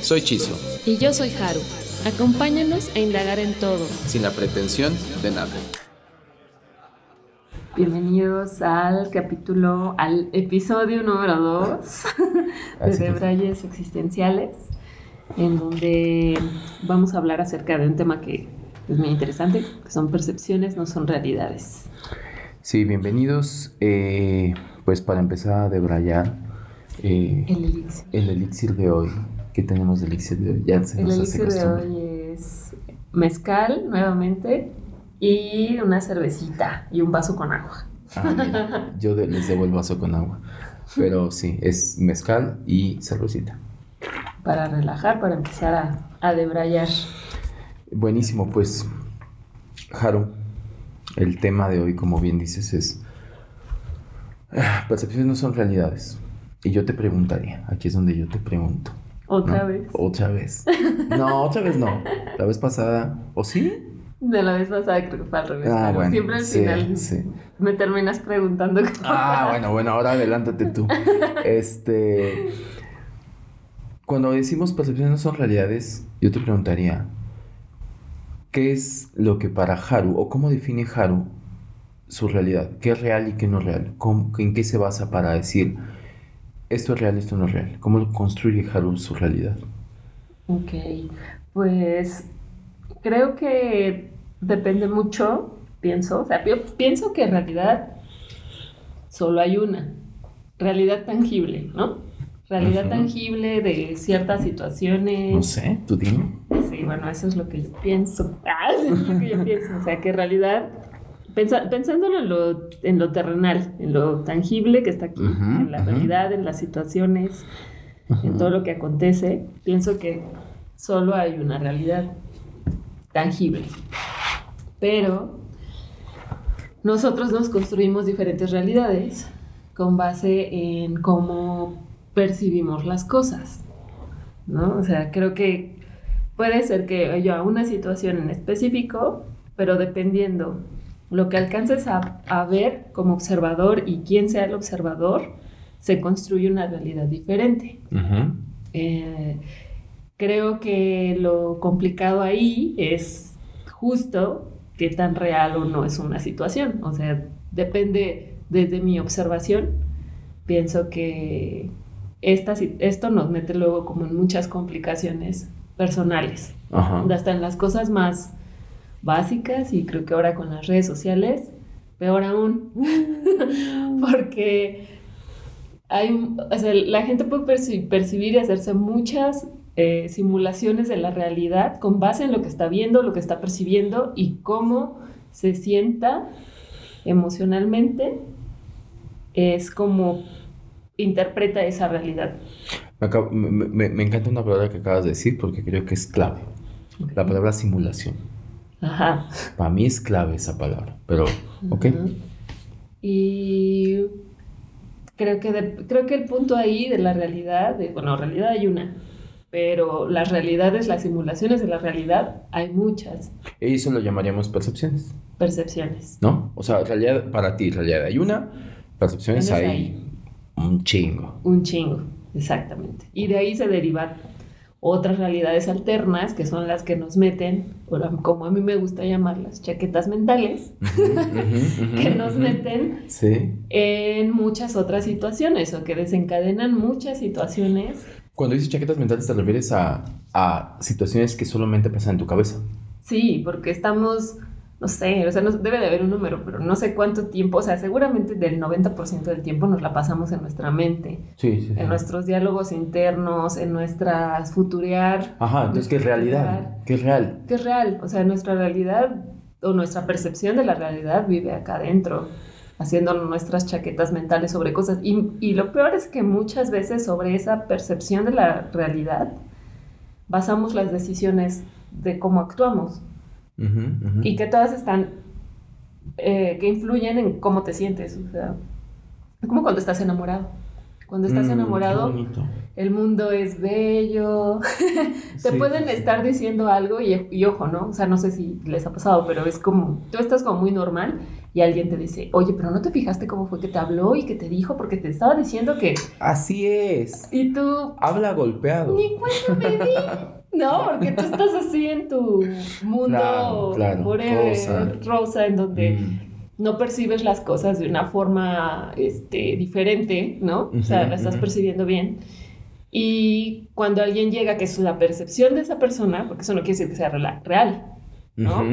Soy Chizo. Y yo soy Haru. Acompáñanos a indagar en todo. Sin la pretensión de nada. Bienvenidos al capítulo, al episodio número 2 de Debrayes Existenciales, en donde vamos a hablar acerca de un tema que es muy interesante, que son percepciones, no son realidades. Sí, bienvenidos. Eh, pues para empezar a debrayar eh, el, elixir. el elixir de hoy. ¿Qué tenemos de elixir de hoy? Ya se el elixir de hoy es mezcal, nuevamente y una cervecita y un vaso con agua. Ah, yo les debo el vaso con agua. Pero sí, es mezcal y cervecita. Para relajar, para empezar a, a debrayar. Buenísimo, pues, Jaro, el tema de hoy, como bien dices, es ah, percepciones no son realidades. Y yo te preguntaría, aquí es donde yo te pregunto. ¿Otra vez? Otra vez. No, otra vez no. La vez pasada, ¿o sí? De la vez pasada creo que fue al revés. Ah, bueno, siempre al final me terminas preguntando. Ah, bueno, bueno, ahora adelántate tú. este. Cuando decimos percepciones no son realidades, yo te preguntaría, ¿qué es lo que para Haru, o cómo define Haru su realidad? ¿Qué es real y qué no es real? ¿En qué se basa para decir esto es real, esto no es real? ¿Cómo construye Haru su realidad? Ok, pues creo que depende mucho, pienso, o sea, pienso que en realidad solo hay una, realidad tangible, ¿no? Realidad tangible de ciertas situaciones. No sé, tú dime. Sí, bueno, eso es lo que yo pienso. Ah, eso es lo que yo pienso. O sea, que en pensándolo en lo, en lo terrenal, en lo tangible que está aquí, en la realidad, en las situaciones, en todo lo que acontece, pienso que solo hay una realidad tangible. Pero nosotros nos construimos diferentes realidades con base en cómo percibimos las cosas, ¿no? O sea, creo que puede ser que yo a una situación en específico, pero dependiendo lo que alcances a, ver como observador y quién sea el observador, se construye una realidad diferente. Eh, creo que lo complicado ahí es justo qué tan real o no es una situación. O sea, depende desde mi observación. Pienso que esta, esto nos mete luego como en muchas complicaciones personales. Hasta en las cosas más básicas y creo que ahora con las redes sociales, peor aún. Porque hay, la gente puede percibir y hacerse muchas eh, simulaciones de la realidad con base en lo que está viendo, lo que está percibiendo y cómo se sienta emocionalmente, es como interpreta esa realidad. Me, encanta una palabra que acabas de decir porque creo que es clave. La palabra simulación. Ajá. Para mí es clave esa palabra, pero, ok. Y creo que, creo que el punto ahí de la realidad, de, bueno, realidad hay una, pero las realidades, las simulaciones de la realidad, hay muchas. Y eso lo llamaríamos percepciones. Percepciones. ¿No? O sea, realidad para ti, realidad hay una, percepciones hay, un chingo. Un chingo, exactamente. Y de ahí se derivan otras realidades alternas que son las que nos meten, como a mí me gusta llamarlas, chaquetas mentales, que nos meten en muchas otras situaciones o que desencadenan muchas situaciones. Cuando dices chaquetas mentales, ¿te refieres a, a situaciones que solamente pasan en tu cabeza? Sí, porque estamos, no sé, o sea, no, debe de haber un número, pero no sé cuánto tiempo, o sea, seguramente del 90% del tiempo nos la pasamos en nuestra mente. Sí, sí. En nuestros diálogos internos, en nuestras futurear. Ajá, entonces, ¿qué es realidad? ¿Qué es real? ¿Qué es real? O sea, nuestra realidad o nuestra percepción de la realidad vive acá adentro haciendo nuestras chaquetas mentales sobre cosas. Y, y, lo peor es que muchas veces sobre esa percepción de la realidad basamos las decisiones de cómo actuamos. Y que todas están, eh, que influyen en cómo te sientes. O sea, como cuando estás enamorado. Cuando estás mm, enamorado, el mundo es bello. Te pueden estar diciendo algo y, ojo, ¿no? O sea, no sé si les ha pasado, pero es como, tú estás como muy normal y alguien te dice, oye, pero no te fijaste cómo fue que te habló y que te dijo, porque te estaba diciendo que... Así es. Y tú... Habla golpeado. Ni cuenta me di. No, porque tú estás así en tu mundo claro, rosa. en donde... Mm no percibes las cosas de una forma este, diferente, ¿no? o sea, la estás percibiendo bien. Y cuando alguien llega, que es la percepción de esa persona, porque eso no quiere decir que sea real, ¿no?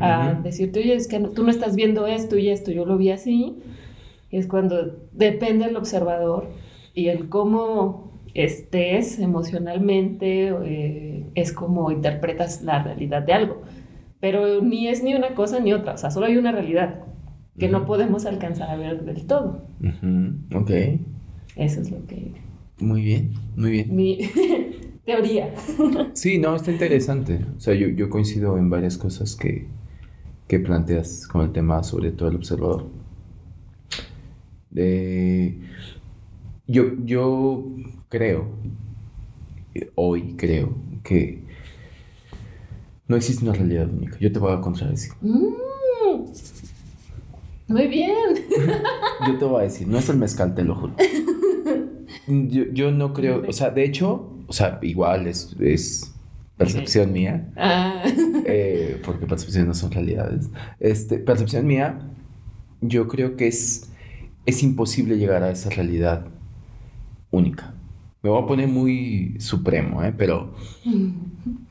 a decirte, oye, es que tú no estás viendo esto y esto, yo lo vi así. es cuando depende del observador y el cómo estés emocionalmente, eh, es como interpretas la realidad de algo. Pero ni es ni una cosa ni otra, o sea, solo hay una realidad que no podemos alcanzar a ver del todo. Ok. Eso es lo que... Muy bien, muy bien. Mi teoría. sí, no, está interesante. O sea, yo, yo coincido en varias cosas que, que planteas con el tema, sobre todo el observador. yo, yo creo, hoy creo, que no existe una realidad única. Yo te voy a contradecir. Mm. Muy bien. Yo te voy a decir, no es el mezcal, te lo juro. Yo, no creo, o sea, de hecho, o sea, igual es, percepción mía. Ah. Eh, porque percepciones no son realidades. Este, percepción mía, yo creo que es, es imposible llegar a esa realidad única. Me voy a poner muy supremo, ¿eh? Pero,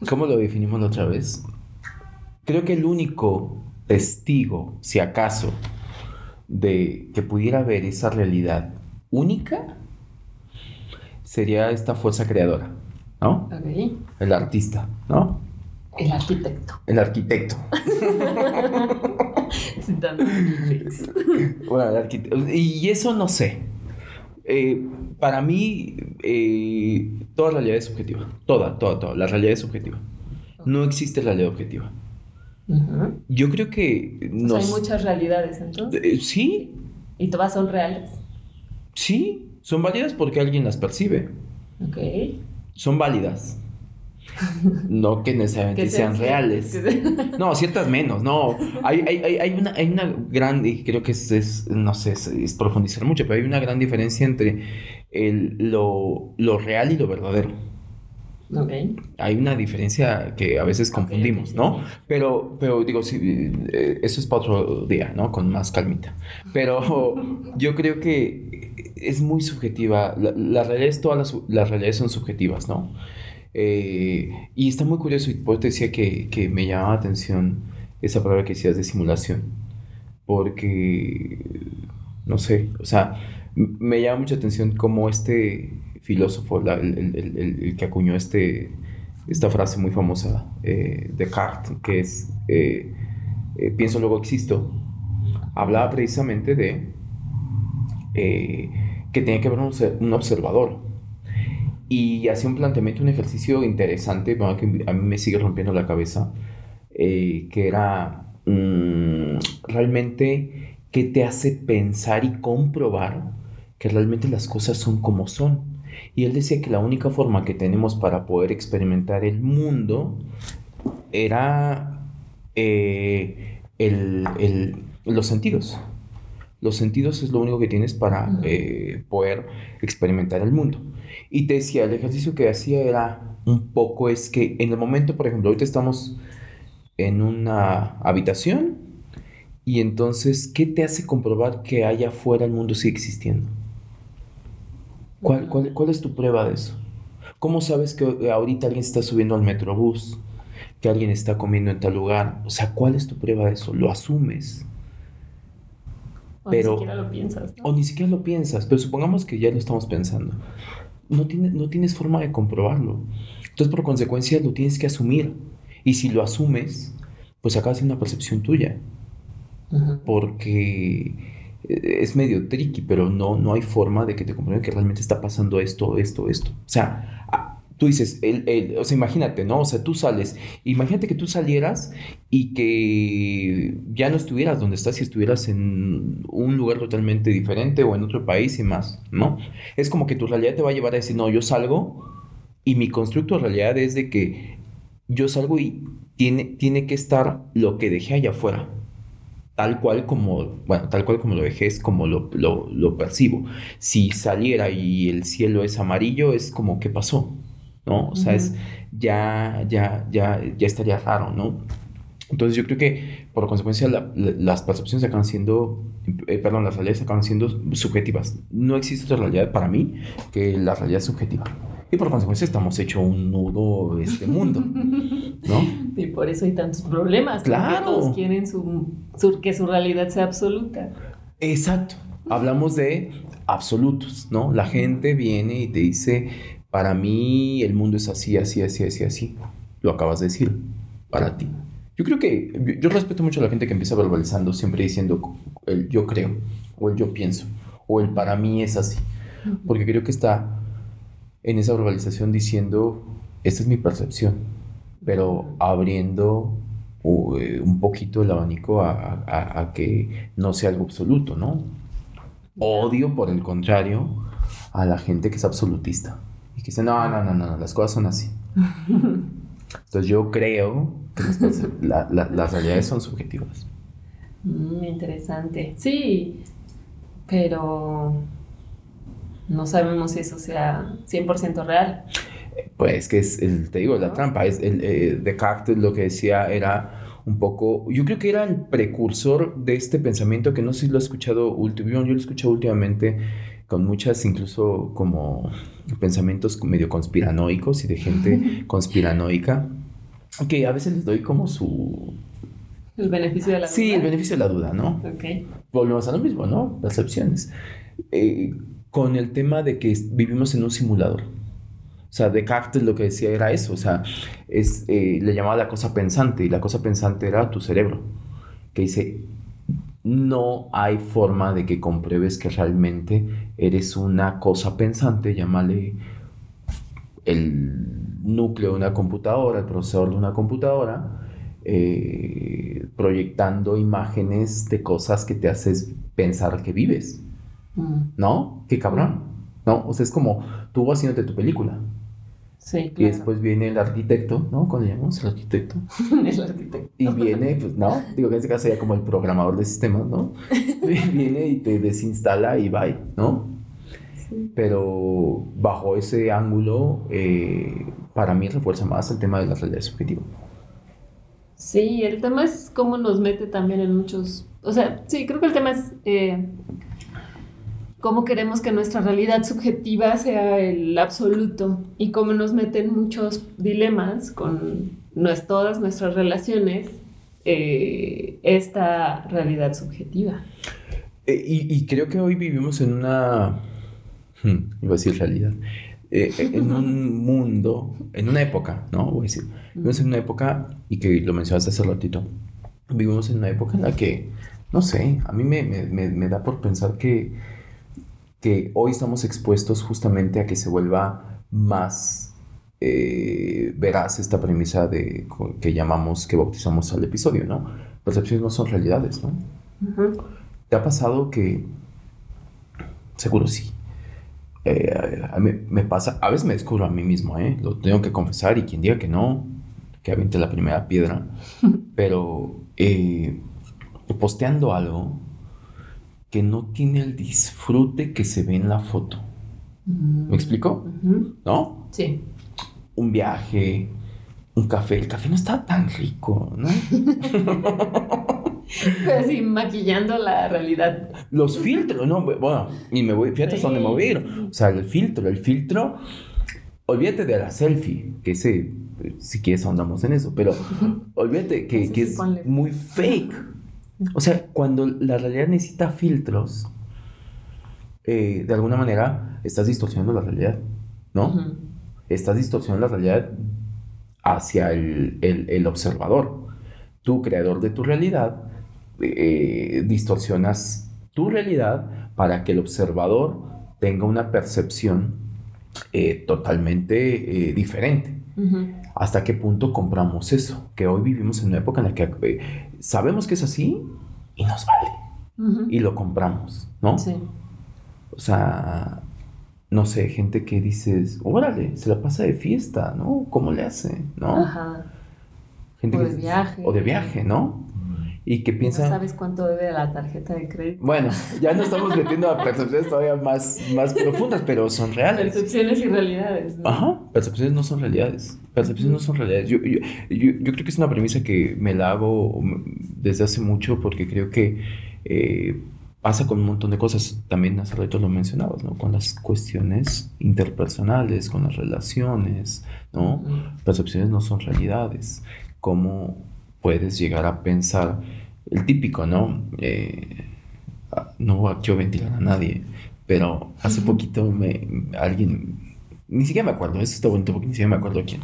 ¿cómo lo definimos la otra vez? Creo que el único testigo, si acaso, de que pudiera haber esa realidad única sería esta fuerza creadora, ¿no? El artista, ¿no? El arquitecto. El arquitecto. bueno, el arquitecto. Y eso no sé. Eh, para mí, eh, toda realidad es subjetiva. Toda, toda, toda. La realidad es subjetiva. No existe realidad objetiva. Yo creo que... hay muchas realidades entonces. Eh, sí. ¿Y todas son reales? Sí, son válidas porque alguien las percibe. Ok. Son válidas. No que necesariamente sean reales. No, ciertas menos, no. Hay, una, hay una gran, y creo que es, no sé, es, profundizar mucho, pero hay una gran diferencia entre lo, lo real y lo verdadero. Hay una diferencia que a veces confundimos, ¿no? Pero, pero digo, sí, eh, eso es para otro día, ¿no? Con más calmita. Pero yo creo que es muy subjetiva. Las realidades, todas las, las, realidades son subjetivas, ¿no? Eh, y está muy curioso, y por te decía que, que me llamaba la atención esa palabra que decías de simulación. Porque, no sé, o sea, me llama mucha atención cómo este filósofo, el, que acuñó este, esta frase muy famosa eh, de Descartes, que es eh, eh, pienso luego existo, hablaba precisamente de que tenía que haber un, observador. Y hacía un planteamiento, un ejercicio interesante, que a mí me sigue rompiendo la cabeza, que era mm, realmente qué te hace pensar y comprobar que realmente las cosas son como son. Y él decía que la única forma que tenemos para poder experimentar el mundo era eh, los sentidos. Los sentidos es lo único que tienes para eh, poder experimentar el mundo. Y te decía, el ejercicio que hacía era un poco es que en el momento, por ejemplo, ahorita estamos en una habitación y entonces, ¿qué te hace comprobar que allá afuera el mundo sigue existiendo? ¿Cuál, cuál, es tu prueba de eso? ¿Cómo sabes que ahorita alguien está subiendo al metrobús? Que alguien está comiendo en tal lugar. O sea, ¿cuál es tu prueba de eso? Lo asumes. O ni siquiera lo piensas. O ni siquiera lo piensas. Pero supongamos que ya lo estamos pensando. No, tiene, no tienes forma de comprobarlo. Entonces, por consecuencia, lo tienes que asumir. Y si lo asumes, pues acaba siendo una percepción tuya. Porque es medio tricky, pero no, no hay forma de que te comprueben que realmente está pasando esto, esto, esto. O sea, Tú dices, el, o sea, imagínate, ¿no? O sea, tú sales, imagínate que tú salieras y que ya no estuvieras donde estás y estuvieras en un lugar totalmente diferente o en otro país y más, ¿no? Es como que tu realidad te va a llevar a decir, no, yo salgo y mi constructo de realidad es de que yo salgo y tiene, tiene que estar lo que dejé allá afuera tal cual como, bueno, tal cual como lo dejé es como lo, lo, percibo. Si saliera y el cielo es amarillo, es como, ¿qué pasó? ¿No? O sea, es, ya, ya, ya, ya estaría raro, ¿no? Entonces yo creo que por consecuencia las percepciones acaban siendo, eh, perdón, las realidades acaban siendo subjetivas. No existe otra realidad para mí que la realidad subjetiva y por consecuencia estamos hecho un nudo este mundo, ¿no? Y por eso hay tantos problemas. Claro. Todos quieren su, que su realidad sea absoluta. Exacto. Hablamos de absolutos, ¿no? La gente viene y te dice, para mí el mundo es así, así, así, así, así. Lo acabas de decir, para ti. Yo creo que, yo respeto mucho a la gente que empieza verbalizando, siempre diciendo el yo creo, o el yo pienso, o el para mí es así. Porque creo que está en esa verbalización diciendo, esta es mi percepción, pero abriendo eh, un poquito el abanico a, que no sea algo absoluto, ¿no? Odio, por el contrario, a la gente que es absolutista que dice, no, no, no, no, las cosas son así. Entonces yo creo que las realidades son subjetivas. Mm, interesante. Sí, pero no sabemos si eso sea 100% real. Pues que es, te digo, la trampa. Es el, eh, Descartes lo que decía era un poco, yo creo que era el precursor de este pensamiento que no sé si lo he escuchado últimamente, yo lo he escuchado últimamente con muchas incluso como pensamientos medio conspiranoicos y de gente conspiranoica, que a veces les doy como su... El beneficio de la duda. Sí, el beneficio de la duda, ¿no? Ok. Volvemos a lo mismo, ¿no? Percepciones. Eh, con el tema de que vivimos en un simulador. O sea, Descartes lo que decía era eso, o sea, es, eh, le llamaba la cosa pensante y la cosa pensante era tu cerebro, que dice, no hay forma de que compruebes que realmente eres una cosa pensante, llámale el núcleo de una computadora, el procesador de una computadora, eh, proyectando imágenes de cosas que te haces pensar que vives. Mm. ¿No? Qué cabrón. ¿No? O sea, es como tú haciéndote tu película. Sí, Y después viene el arquitecto, ¿no? ¿Cómo le llamamos? El arquitecto. el arquitecto. Y viene, pues, ¿no? Digo que en este caso sería como el programador de sistemas, ¿no? viene y te desinstala y bye, ¿no? Sí. Pero bajo ese ángulo, eh, para mí refuerza más el tema de la realidad subjetiva. Sí, el tema es cómo nos mete también en muchos... O sea, sí, creo que el tema es... Eh, cómo queremos que nuestra realidad subjetiva sea el absoluto y cómo nos meten muchos dilemas con todas nuestras relaciones eh, esta realidad subjetiva. Eh, y, creo que hoy vivimos en una, hmm, iba a decir realidad, eh, en un mundo, en una época, ¿no? Voy a decir, vivimos en una época, y que lo mencionaste hace ratito, vivimos en una época en la que, no sé, a mí me, me, me da por pensar que que hoy estamos expuestos justamente a que se vuelva más eh, veraz esta premisa de que llamamos, que bautizamos al episodio, ¿no? Percepciones no son realidades, ¿no? ¿Te ha pasado que, seguro sí, eh, a mí me pasa, a veces me descubro a mí mismo, ¿eh? Lo tengo que confesar y quien diga que no, que aviente la primera piedra, pero eh, posteando algo, que no tiene el disfrute que se ve en la foto. ¿Me explico? ¿No? Sí. Un viaje, un café. El café no está tan rico, ¿no? Así, maquillando la realidad. Los filtros, ¿no? Bueno, y me voy, fíjate hasta dónde me voy a ir. O sea, el filtro, el filtro, olvídate de la selfie, que ese, si quieres ahondamos en eso, pero olvídate que, que es muy fake. O sea, cuando la realidad necesita filtros, eh, de alguna manera estás distorsionando la realidad, ¿no? Estás distorsionando la realidad hacia el, observador. Tú, creador de tu realidad, eh, distorsionas tu realidad para que el observador tenga una percepción eh, totalmente diferente. ¿Hasta qué punto compramos eso? Que hoy vivimos en una época en la que sabemos que es así y nos vale. Y lo compramos, ¿no? Sí. O sea, no sé, gente que dices, órale, se la pasa de fiesta, ¿no? ¿Cómo le hace? ¿No? Ajá. Gente o de viaje. O de viaje, ¿no? Y que piensan... No sabes cuánto debe la tarjeta de crédito. Bueno, ya no estamos metiendo a percepciones todavía más, más profundas, pero son reales. Percepciones y realidades. ¿no? Ajá, percepciones no son realidades. Percepciones no son realidades. Yo, yo, yo, creo que es una premisa que me la hago desde hace mucho porque creo que eh, pasa con un montón de cosas. También hace rato lo mencionabas, ¿no? Con las cuestiones interpersonales, con las relaciones, ¿no? Percepciones no son realidades. Cómo puedes llegar a pensar el típico, ¿no? Eh, no a ventilar a nadie, pero hace poquito me, alguien, ni siquiera me acuerdo, eso está bonito porque ni siquiera me acuerdo quién.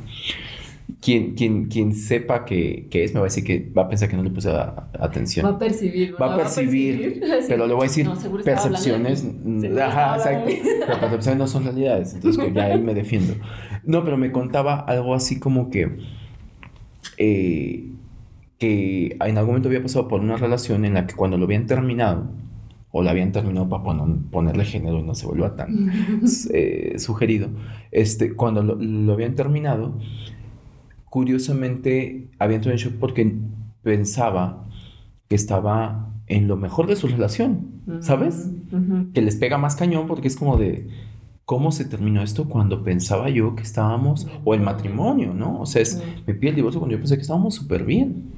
Quien, quien, quien sepa que, que, es, me va a decir que va a pensar que no le puse atención. Va a percibir. Va a percibir, pero le voy a decir percepciones. ajá, exacto. Pero percepciones no son realidades, entonces ya ahí me defiendo. No, pero me contaba algo así como que eh, que en algún momento había pasado por una relación en la que cuando lo habían terminado, o la habían terminado para ponerle género y no se vuelva tan eh, sugerido, este, cuando lo, habían terminado, curiosamente había entrado en shock porque pensaba que estaba en lo mejor de su relación, ¿sabes? Que les pega más cañón porque es como de, ¿cómo se terminó esto cuando pensaba yo que estábamos, o el matrimonio, ¿no? O sea, es, me pide el divorcio cuando yo pensé que estábamos súper bien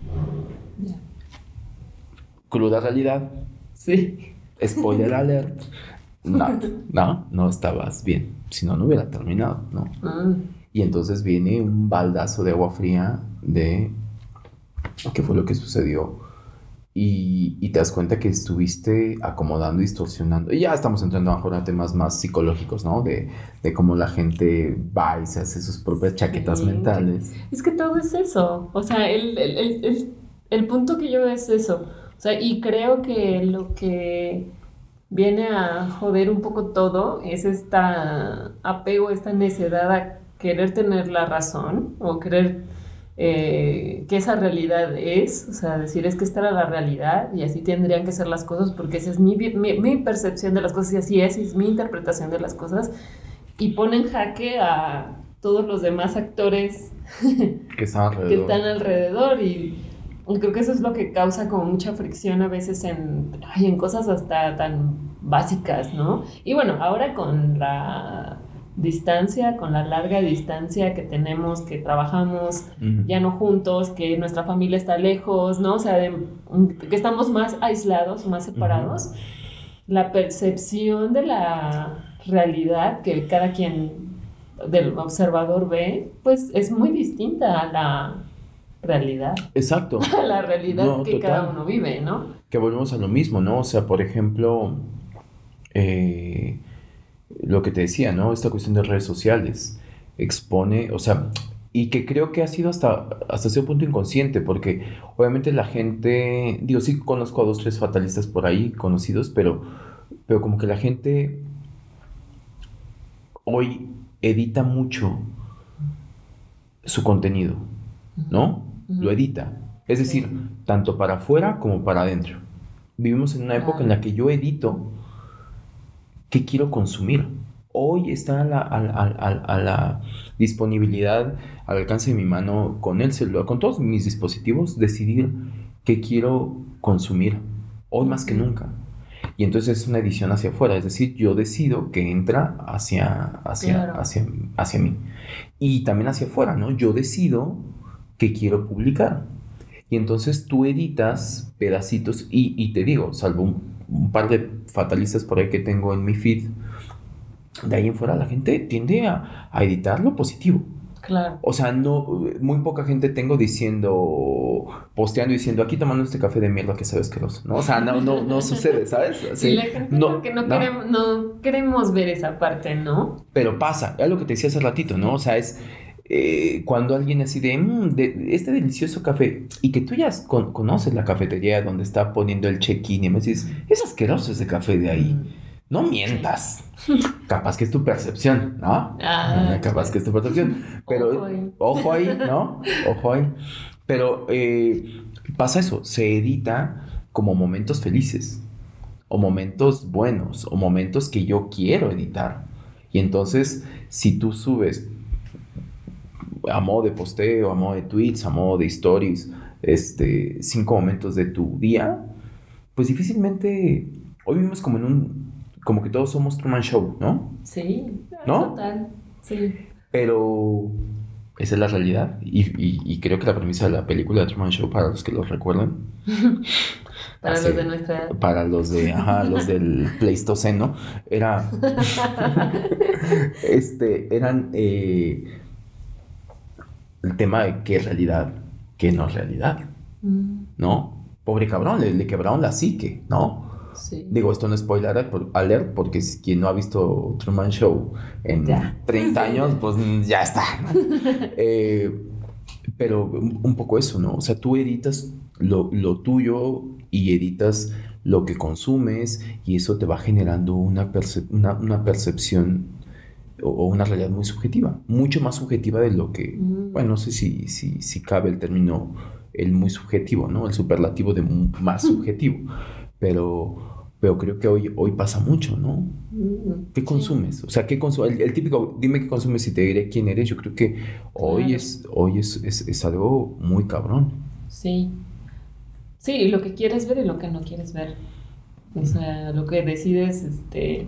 cruda realidad. Sí. Spoiler alert. No, no, no estabas bien. Si no, no hubiera terminado, ¿no? Ah. Y entonces viene un baldazo de agua fría de qué fue lo que sucedió. Y, y, te das cuenta que estuviste acomodando, distorsionando. Y ya estamos entrando a temas más psicológicos, ¿no? De, de, cómo la gente va y se hace sus propias chaquetas mentales. Es que todo es eso. O sea, el, el, el, el punto que yo veo es eso. O sea, y creo que lo que viene a joder un poco todo es esta apego, esta necedad a querer tener la razón o querer eh, que esa realidad es, o sea, decir es que esta era la realidad y así tendrían que ser las cosas porque esa es mi, mi, percepción de las cosas y así es, y es mi interpretación de las cosas y pone en jaque a todos los demás actores que están que están alrededor y y creo que eso es lo que causa como mucha fricción a veces en, en cosas hasta tan básicas, ¿no? Y bueno, ahora con la distancia, con la larga distancia que tenemos, que trabajamos ya no juntos, que nuestra familia está lejos, ¿no? O sea, que estamos más aislados, más separados, la percepción de la realidad que cada quien del observador ve, pues es muy distinta a la realidad. Exacto. la realidad que cada uno vive, ¿no? Que volvemos a lo mismo, ¿no? O sea, por ejemplo, eh, lo que te decía, ¿no? Esta cuestión de redes sociales expone, o sea, y que creo que ha sido hasta, hasta cierto punto inconsciente, porque obviamente la gente, digo, sí conozco a dos, tres fatalistas por ahí conocidos, pero, pero como que la gente hoy edita mucho su contenido, ¿no? lo edita. Es decir, tanto para afuera como para adentro. Vivimos en una época en la que yo edito qué quiero consumir. Hoy está a la, disponibilidad, al alcance de mi mano, con el celular, con todos mis dispositivos, decidir qué quiero consumir. Hoy más que nunca. Y entonces es una edición hacia afuera, es decir, yo decido que entra hacia, hacia, hacia, hacia mí. Y también hacia afuera, ¿no? Yo decido que quiero publicar. Y entonces tú editas pedacitos y, te digo, salvo un, par de fatalistas por ahí que tengo en mi feed, de ahí en fuera la gente tiende a, editar lo positivo. Claro. O sea, no, muy poca gente tengo diciendo, posteando diciendo, aquí tomando este café de mierda que sabe asqueroso, ¿no? O sea, no, no, no sucede, ¿sabes? Sí, la gente no, que no, Queremos, no queremos ver esa parte, ¿no? Pero pasa, es lo que te decía hace ratito, ¿no? O sea, es, eh, cuando alguien así de, mm, de, este delicioso café y que tú ya conoces la cafetería donde está poniendo el check-in y me dices, es asqueroso ese café de ahí. No mientas. Capaz que es tu percepción, ¿no? Ah, Capaz que es tu percepción. Pero, Ojo ahí. ojo ahí, ¿no? Ojo ahí. Pero eh, pasa eso, se edita como momentos felices, o momentos buenos, o momentos que yo quiero editar. Y entonces, si tú subes a modo de posteo, a modo de tweets, a modo de stories, este, cinco momentos de tu día, pues difícilmente, hoy vivimos como en un, como que todos somos Truman Show, ¿no? Sí. ¿No? Total. Sí. Pero esa es la realidad. Y, y- y creo que la premisa de la película de Truman Show, para los que lo recuerdan, Para los de nuestra. para los de, ajá, los del Pleistoceno, era, este, eran eh, el tema de qué es realidad, qué no es realidad, Mm, ¿no? Pobre cabrón, le, le quebraron la psique, ¿no? Sí. Digo, esto no es spoiler alert, por- alert, porque si quien no ha visto Truman Show en Ya. 30 años, pues mm, ya está. Eh, pero un, poco eso, ¿no? O sea, tú editas lo, lo tuyo y editas lo que consumes y eso te va generando una, perce- una, una percepción o, una realidad muy subjetiva, mucho más subjetiva de lo que, Mm. bueno, no sé si, si, si cabe el término, el muy subjetivo, ¿no? El superlativo de más subjetivo, pero, pero creo que hoy, hoy pasa mucho, ¿no? Mm, ¿Qué consumes? O sea, ¿qué consumes? El, el típico, dime qué consumes y te diré quién eres. Yo creo que hoy, es, hoy es, es, es algo muy cabrón. Sí. Sí, lo que quieres ver y lo que no quieres ver. O sea, lo que decides, este,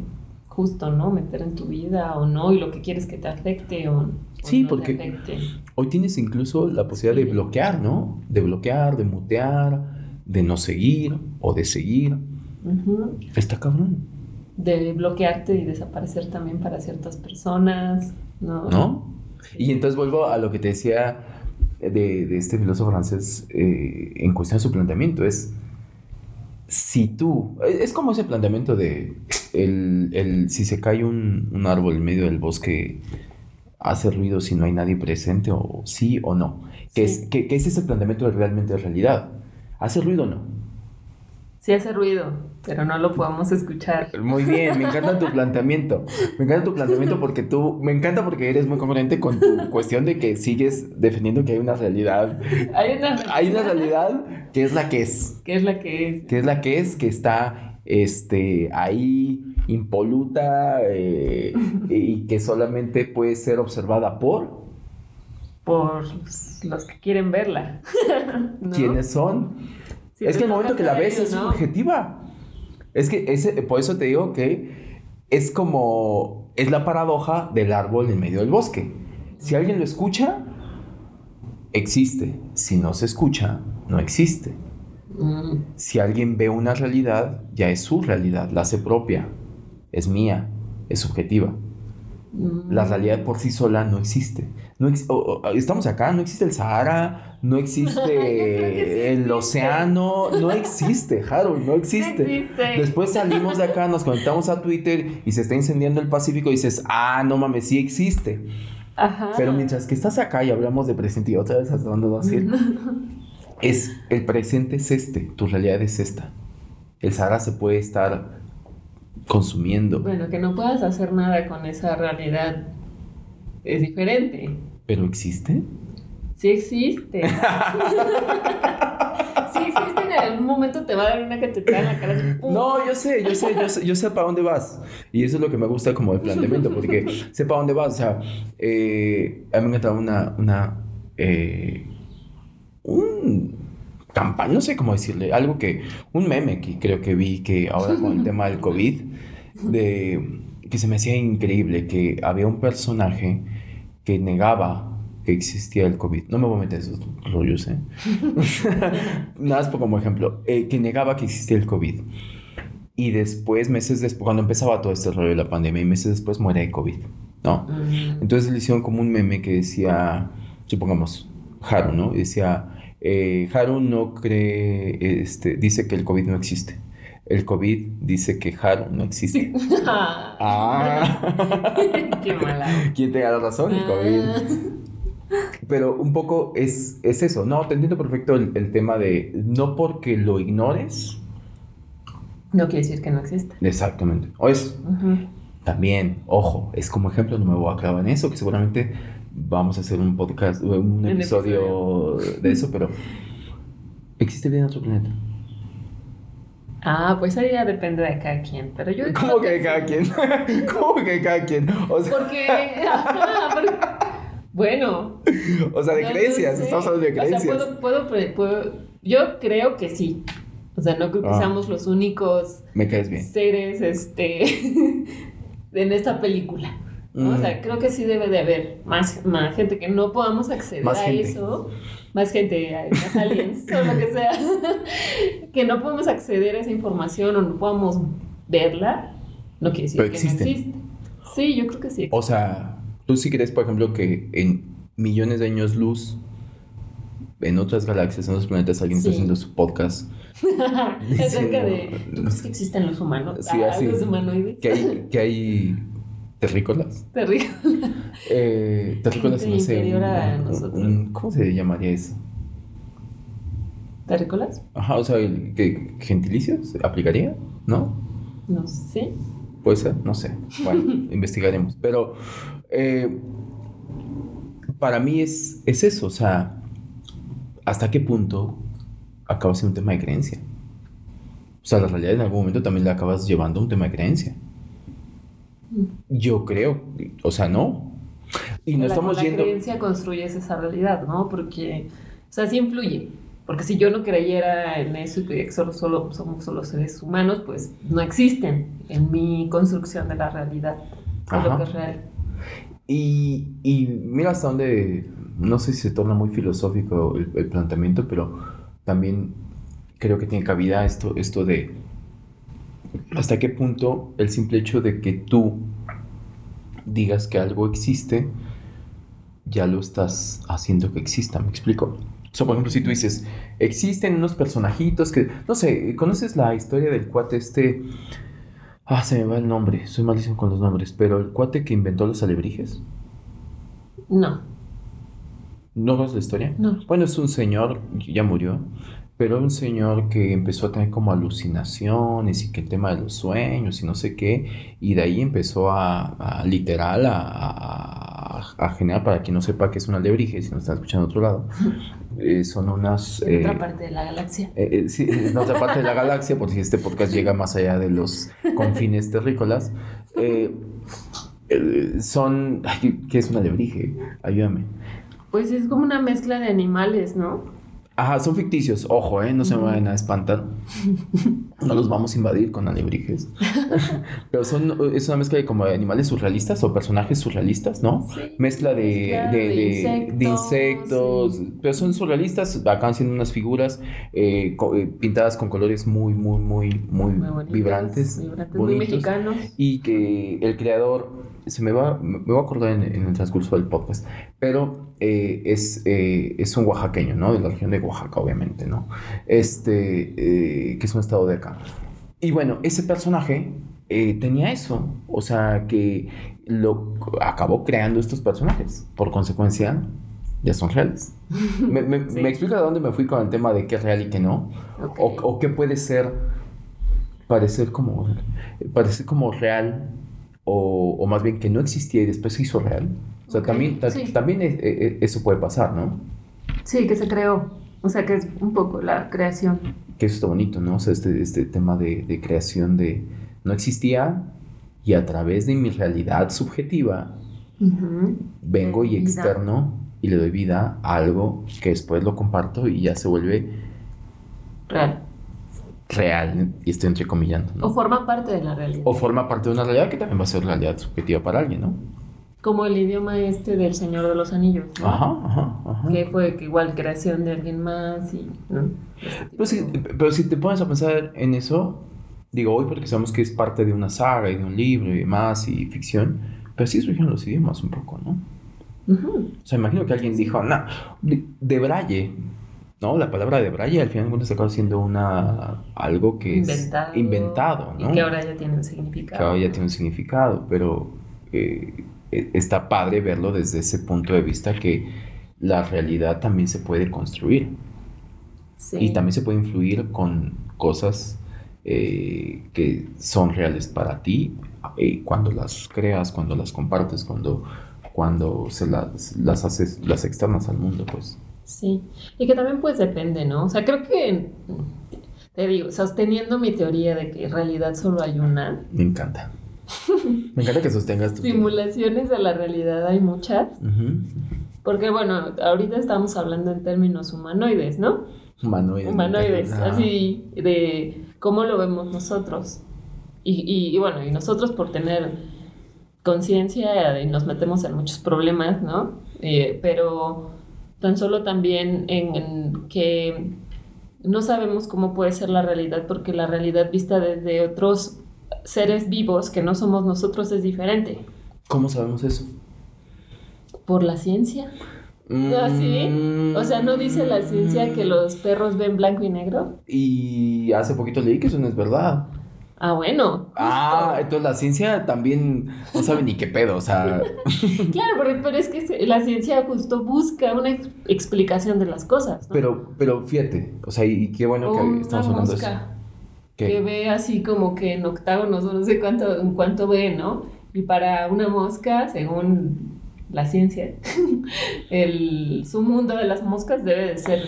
justo, ¿no? Meter en tu vida o no, y lo que quieres que te afecte o, o Sí, no porque- te afecte. Hoy tienes incluso la posibilidad de bloquear, ¿no? De bloquear, de mutear, de no seguir o de seguir. Ujú. Está cabrón, De bloquearte y desaparecer también para ciertas personas, ¿no? ¿no? Y entonces vuelvo a lo que te decía de, de este filósofo francés eh, en cuestión de su planteamiento. Es, si tú, es como ese planteamiento de el, el- si se cae un, un árbol en medio del bosque, hace ruido si no hay nadie presente, o sí o no. Que, Sí. es, que, que es ese planteamiento de realmente de realidad. ¿Hace ruido o no? Sí hace ruido, pero no lo podemos escuchar. Muy bien, me encanta tu planteamiento. Me encanta tu planteamiento porque tú, me encanta porque eres muy congruente con tu cuestión de que sigues defendiendo que hay una realidad. Hay una Hay una realidad que es la que es, que es la que es. que es la que es, que está este, ahí impoluta eh, y que solamente puede ser observada por por los que quieren verla. ¿no? quienes son. Es que el momento que la ves es ¿no? subjetiva. Es que ese, por eso te digo que es como, es la paradoja del árbol en medio del bosque. Si alguien lo escucha, existe. Si no se escucha, no existe. Mm, Si alguien ve una realidad, ya es su realidad, la hace propia, es mía, es subjetiva. mm. La realidad por sí sola no existe. No ex- o- o- estamos acá, no existe el Sahara, no existe sí el existe. océano, no existe, Harold, no existe. existe. Después salimos de acá, nos conectamos a Twitter y se está incendiando el Pacífico y dices, ah, no mames, sí existe. Ajá. Pero mientras que estás acá y hablamos de presente y otra vez hasta dónde vas a ir, es el presente es este, tu realidad es esta. El Sahara se puede estar consumiendo, Bueno, que no puedas hacer nada con esa realidad es diferente. pero existe. Sí existe. sí existe, en algún momento te va a dar una cachetada en la cara. así. No, yo sé, yo sé, yo sé, yo sé para dónde vas. Y eso es lo que me gusta como el planteamiento, porque sé para dónde vas. O sea, eh, a mí me encantaba una, una, eh, un campaña, no sé cómo decirle, algo que, un meme que creo que vi que ahora con el tema del COVID, de, que se me hacía increíble, que había un personaje que negaba que existía el COVID. No me voy a meter esos rollos, ¿eh? Nada más como ejemplo, eh, que negaba que existía el COVID. Y después, meses después, cuando empezaba todo este rollo de la pandemia, y meses después muere de COVID, ¿no? Mm, Entonces le hicieron como un meme que decía, supongamos, Haru, ¿no? Y decía, eh, Haru no cree, este, dice que el COVID no existe. El COVID dice que Haru no existe. Ah. Qué mala. ¿Quién te da la razón? El COVID. Pero un poco es, es eso. No, te entiendo perfecto el, el tema de no porque lo ignores, No quiere decir que no exista. Exactamente. O es también, ojo, es como ejemplo, no me voy a clavar en eso, que seguramente vamos a hacer un podcast, un episodio de eso, pero ¿existe vida en otro planeta? Ah, pues ahí ya depende de cada quien, pero yo... ¿Cómo que de cada quien? ¿Cómo que de cada quien? O sea... Porque... Bueno. O sea, de creencias, estamos hablando de creencias. O sea, puedo, puedo, puedo, yo creo que sí. O sea, no creo que ah. seamos los únicos Me caes bien. seres este, en esta película. O sea, mm. creo que sí debe de haber más, más gente que no podamos acceder a eso. Más gente, más aliens o lo que sea. que no podemos acceder a esa información o no podamos verla. No quiere decir que no existe. Sí, yo creo que sí. O sea, tú sí crees, por ejemplo, que en millones de años luz, en otras galaxias, en otros planetas, alguien está haciendo su podcast Acerca de. ¿Tú crees que existen los humanos? Sí, ah, Los humanoides. Que hay, que hay terrícolas. Terrícolas. Eh, terrícolas no sé. a nosotros. ¿Cómo se llamaría eso? ¿Terrícolas? Ajá, o sea, ¿qué, ¿gentilicios? ¿Aplicaría? ¿No? No sé. Puede ser, no sé. Bueno, investigaremos. Pero eh, para mí es, es eso, o sea, ¿hasta qué punto acaba siendo un tema de creencia. O sea, la realidad en algún momento también la acabas llevando a un tema de creencia. Yo creo, o sea, no. Y no estamos yendo. La creencia construyes esa realidad, ¿no? Porque, o sea, sí influye. Porque si yo no creyera en eso y que solo, solo somos solo seres humanos, pues no existen en mi construcción de la realidad, de lo que es real. Y, y, mira hasta dónde, no sé si se torna muy filosófico el planteamiento, pero también creo que tiene cabida esto, esto de hasta qué punto el simple hecho de que tú digas que algo existe, ya lo estás haciendo que exista, ¿me explico? O sea, por ejemplo, si tú dices, existen unos personajitos que, no sé, ¿conoces la historia del cuate este? Ah, se me va el nombre, soy malísimo con los nombres, pero el cuate que inventó los alebrijes. No. ¿No ves la historia? No. Bueno, es un señor, ya murió, pero un señor que empezó a tener como alucinaciones y que el tema de los sueños y no sé qué, y de ahí empezó a, literal a, a, generar, para quien no sepa qué es una alebrije, si no está escuchando otro lado, eh, son unas... En otra eh, parte de la galaxia. Eh, sí, en otra parte de la galaxia, porque si este podcast llega más allá de los confines terrícolas. son... ¿Qué es una alebrije? Ayúdame. Pues es como una mezcla de animales, ¿no? Ajá, son ficticios, ojo, ¿eh? No se me vayan a espantar. No los vamos a invadir con alebrijes. Pero son, es una mezcla de como animales surrealistas o personajes surrealistas, ¿no? Sí. Mezcla de, de, de, insectos. Pero son surrealistas, acaban siendo unas figuras eh, eh, pintadas con colores muy, muy, muy, muy, vibrantes. Vibrantes, muy mexicanos. Y que el creador se me va, me voy a acordar en, el transcurso del podcast, pero eh, es, eh, es un oaxaqueño, ¿no? De la región de Oaxaca, obviamente, ¿no? Este, eh, que es un estado de acá. Y bueno, ese personaje tenía eso, o sea, que lo acabó creando estos personajes. Por consecuencia, ya son reales. ¿Me, me, explica de dónde me fui con el tema de qué es real y qué no? O, o, qué puede ser, parecer como, parecer como real o, más bien que no existía y después se hizo real. O sea, también, también e, e, eso puede pasar, ¿no? Sí, que se creó. O sea, que es un poco la creación. Que eso está bonito, ¿no? O sea, este, este tema de, creación de... No existía y a través de mi realidad subjetiva vengo y externo y le doy vida a algo que después lo comparto y ya se vuelve... Real real, y estoy entrecomillando. ¿no? O forma parte de la realidad. O forma parte de una realidad que también va a ser realidad subjetiva para alguien, ¿no? Como el idioma este del Señor de los Anillos. ¿no? Ajá, ajá, ajá. Que fue que igual creación de alguien más y. ¿no? Pero, si, pero si te pones a pensar en eso, digo hoy porque sabemos que es parte de una saga y de un libro y demás y ficción, pero sí surgieron los idiomas un poco, ¿no? O sea, imagino que alguien dijo, no, de, de Braille ¿no? La palabra de Braille al final se acaba siendo una, algo que es inventado, ¿no? Y que ahora ya tiene un significado. Que ahora ya tiene un significado, pero eh, está padre verlo desde ese punto de vista que la realidad también se puede construir. Sí. Y también se puede influir con cosas eh, que son reales para ti eh, cuando las creas, cuando las compartes, cuando, cuando se las, las haces, las externas al mundo, pues. Sí, y que también pues depende, ¿no? O sea, creo que, te digo, sosteniendo mi teoría de que en realidad solo hay una. Me encanta. Me encanta que sostengas tu Simulaciones de la realidad hay muchas. Porque bueno, ahorita estamos hablando en términos humanoides, ¿no? Humanoides. Humanoides, así de cómo lo vemos nosotros. Y, y, bueno, y nosotros por tener conciencia y nos metemos en muchos problemas, ¿no? Eh, pero tan solo también en, que no sabemos cómo puede ser la realidad porque la realidad vista desde otros seres vivos que no somos nosotros es diferente. ¿Cómo sabemos eso? Por la ciencia. ¿Ah, sí? O sea, ¿no dice la ciencia que los perros ven blanco y negro? Y hace poquito leí que eso no es verdad. Ah, bueno. Ah, entonces la ciencia también no sabe ni qué pedo, o sea. claro, pero, es que la ciencia justo busca una explicación de las cosas. Pero, pero fíjate, o sea, y qué bueno que estamos hablando de eso. Que ve así como que en octágonos, no sé cuánto, en cuánto ve, ¿no? Y para una mosca, según la ciencia, el, su mundo de las moscas debe de ser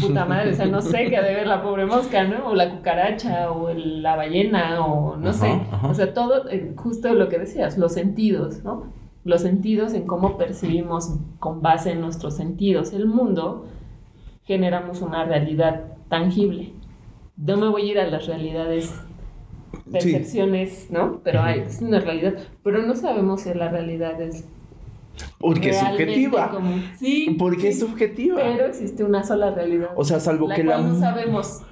puta madre, o sea, no sé qué debe ver la pobre mosca, ¿no? O la cucaracha, o la ballena, o no sé, o sea, todo, eh, justo lo que decías, los sentidos, ¿no? Los sentidos en cómo percibimos con base en nuestros sentidos el mundo, generamos una realidad tangible. No me voy a ir a las realidades percepciones, ¿no? Pero hay, es una realidad, pero no sabemos si la realidad es porque es subjetiva. sí. Porque es subjetiva. Pero existe una sola realidad. O sea, salvo que la. no sabemos.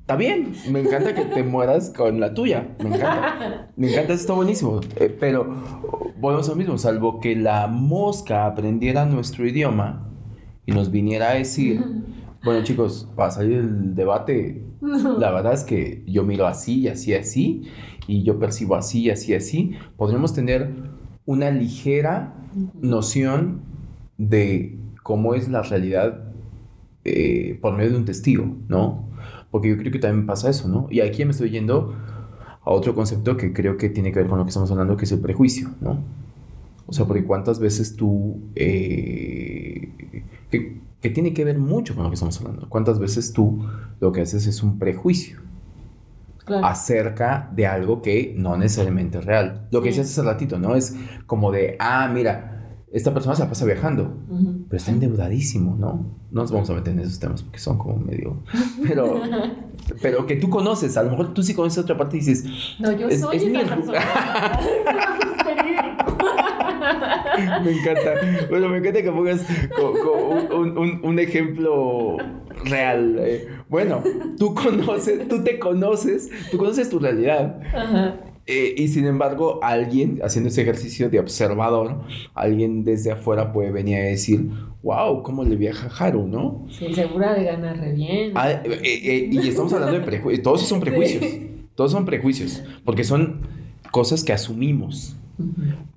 Está bien, me encanta que te mueras con la tuya. Me encanta. Me encanta, está buenísimo. Eh, pero volvemos a lo mismo, salvo que la mosca aprendiera nuestro idioma y nos viniera a decir. Bueno, chicos, para salir del debate, la verdad es que yo miro así y así, así, y yo percibo así y así, así. Podríamos tener una ligera noción de cómo es la realidad eh, por medio de un testigo, ¿no? Porque yo creo que también pasa eso, ¿no? Y aquí me estoy yendo a otro concepto que creo que tiene que ver con lo que estamos hablando, que es el prejuicio, ¿no? O sea, porque cuántas veces tú... Eh, que, que tiene que ver mucho con lo que estamos hablando. ¿Cuántas veces tú lo que haces es un prejuicio? acerca de algo que no necesariamente es real. Lo que decías hace ratito, ¿no? Es como de, ah, mira, esta persona se la pasa viajando, pero está endeudadísimo, ¿no? No nos vamos a meter en esos temas porque son como medio... Pero, pero que tú conoces, a lo mejor tú sí conoces otra parte y dices... No, yo soy esa persona. me encanta. Bueno, me encanta que pongas un, ejemplo real. Eh. Bueno, tú conoces, tú te conoces, tú conoces tu realidad. Eh, y sin embargo, alguien haciendo ese ejercicio de observador, alguien desde afuera puede venir a decir, wow, ¿cómo le viaja Haru, no? Sí, segura de ganar re bien. Ah, eh, y estamos hablando de prejuicios, todos son prejuicios, todos son prejuicios, porque son cosas que asumimos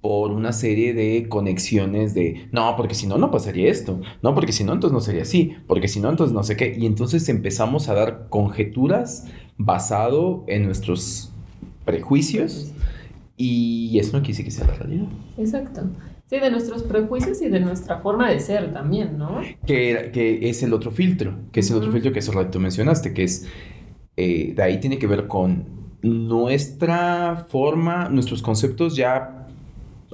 por una serie de conexiones de, no, porque si no, no pasaría esto, no, porque si no, entonces no sería así, porque si no, entonces no sé qué. Y entonces empezamos a dar conjeturas basado en nuestros prejuicios y eso no quiere decir que sea la realidad. Exacto. Sí, de nuestros prejuicios y de nuestra forma de ser también, ¿no? Que, que es el otro filtro, que es el otro filtro que hace rato mencionaste, que es, eh, de ahí tiene que ver con nuestra forma, nuestros conceptos ya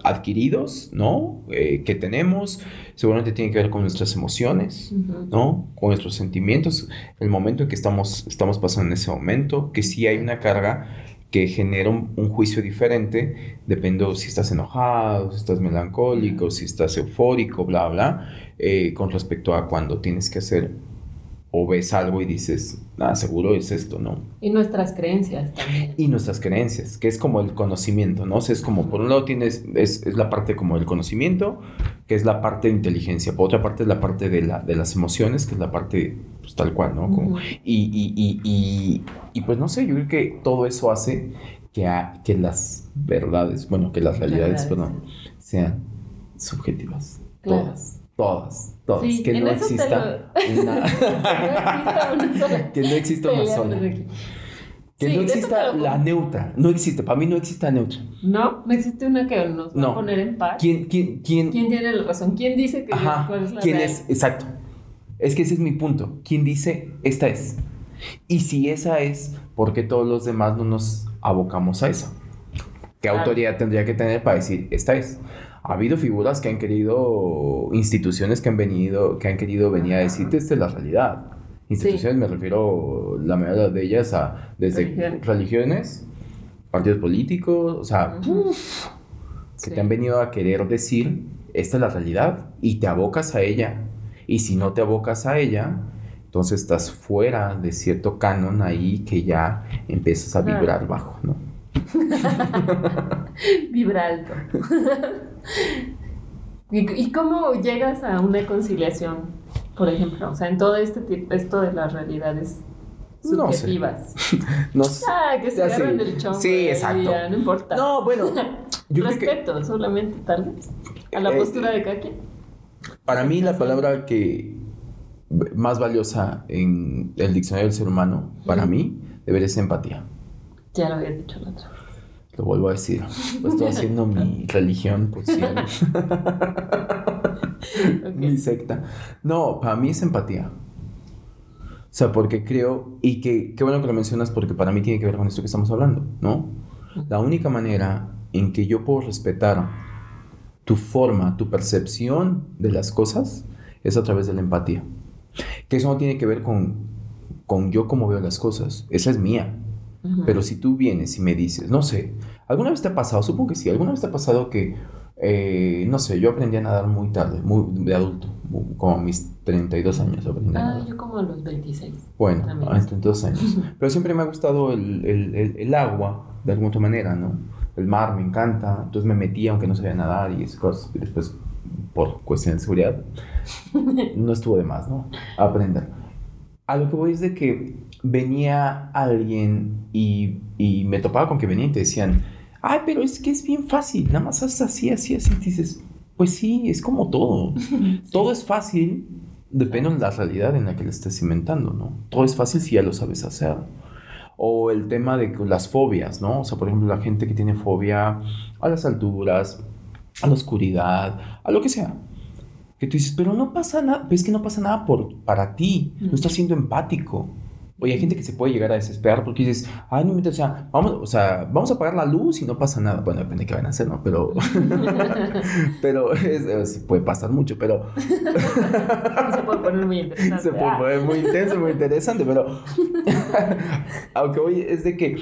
adquiridos, ¿no? Eh, que tenemos, seguramente tiene que ver con nuestras emociones, ¿no? Con nuestros sentimientos, el momento en que estamos, estamos pasando en ese momento, que sí hay una carga que genera un, juicio diferente, depende si estás enojado, si estás melancólico, si estás eufórico, bla, bla, eh, con respecto a cuando tienes que hacer o ves algo y dices, ah, seguro es esto, ¿no? Y nuestras creencias también. Y nuestras creencias, que es como el conocimiento, ¿no? O sea, es como, por un lado tienes, es, es la parte como el conocimiento, que es la parte de inteligencia, por otra parte es la parte de, la, de las emociones, que es la parte pues, tal cual, ¿no? Como, y, y, y, y, y, pues no sé, yo creo que todo eso hace que, que las verdades, bueno, que las realidades, perdón, sean subjetivas. Todas, todas Todos. Sí, que, no exista lo- una... exista una sola que no exista una sola. de aquí. Que Sí, no exista la neutra. No existe. Para mí no existe la neutra. No, no existe una que nos va No. a poner en paz. ¿Quién, quién, quién, ¿Quién tiene la razón? ¿Quién dice que Ajá. cuál es la ¿Quién real? es? Exacto. Es que ese es mi punto. ¿Quién dice esta es? Y si esa es, ¿por qué todos los demás no nos abocamos a esa? ¿Qué Claro. autoridad tendría que tener para decir esta es? Ha habido figuras que han querido, instituciones que han venido, que han querido venir a decirte esta es la realidad. Instituciones me refiero, la mayoría de ellas a desde Religiones. religiones, partidos políticos, o sea, Ujú. uf, que Sí. te han venido a querer decir, esta es la realidad, y te abocas a ella. Y si no te abocas a ella, entonces estás fuera de cierto canon ahí que ya empiezas a vibrar bajo, ¿no? Vibra alto. ¿Y, y cómo llegas a una conciliación, por ejemplo? O sea, en todo este tipo, esto de las realidades No sé. subjetivas. No, sé. Ah, que se agarran del chongo. Sí, exacto. ya, no importa. no bueno, yo creo que Respeto, solamente, tal vez. A la Eh, postura de cada quien. para mí la palabra que más valiosa en el diccionario del ser humano, para mí, debería ser empatía. Ya lo había dicho otra vez. Lo vuelvo a decir. Lo estoy haciendo mi religión, por si Ok. mi secta. No, para mí es empatía. O sea, porque creo, y que qué bueno que lo mencionas porque para mí tiene que ver con esto que estamos hablando, ¿no? La única manera en que yo puedo respetar tu forma, tu percepción de las cosas es a través de la empatía. Que eso no tiene que ver con, con yo cómo veo las cosas, esa es mía. Ujú. Pero si tú vienes y me dices, no sé, ¿alguna vez te ha pasado? Supongo que sí, ¿alguna vez te ha pasado que, eh, no sé, yo aprendí a nadar muy tarde, muy de adulto, mu- como a mis 32 años aprendí a Ah, nadar. yo como a los 26. Bueno, a mis 32 años. Pero siempre me ha gustado el, el- el- el agua, de alguna otra manera, ¿no? El mar me encanta, entonces me metí aunque no sabía nadar y esas cosas. Y después, por cuestiones de seguridad, no estuvo de más, ¿no? Aprender. A lo que voy es de que venía alguien y, y me topaba con que venían y te decían, ay, pero es que es bien fácil, nada más haces así, así, así. Y dices, pues sí, es como todo. Todo es fácil, depende de la realidad en la que le estés inventando, ¿no? Todo es fácil si ya lo sabes hacer. O el tema de las fobias, ¿no? O sea, por ejemplo, la gente que tiene fobia a las alturas, a la oscuridad, a lo que sea. Que tú dices, pero no pasa nada, ves que no pasa nada por, para ti, no Mm. estás siendo empático. Oye, hay gente que se puede llegar a desesperar porque dices, ay, no, o sea, vamos, o sea, vamos a apagar la luz y no pasa nada. Bueno, depende de qué van a hacer, ¿no? Pero, pero es- es- puede pasar mucho, pero Se puede poner muy interesante. se puede Ah. poner muy intenso, muy interesante, pero aunque hoy es de que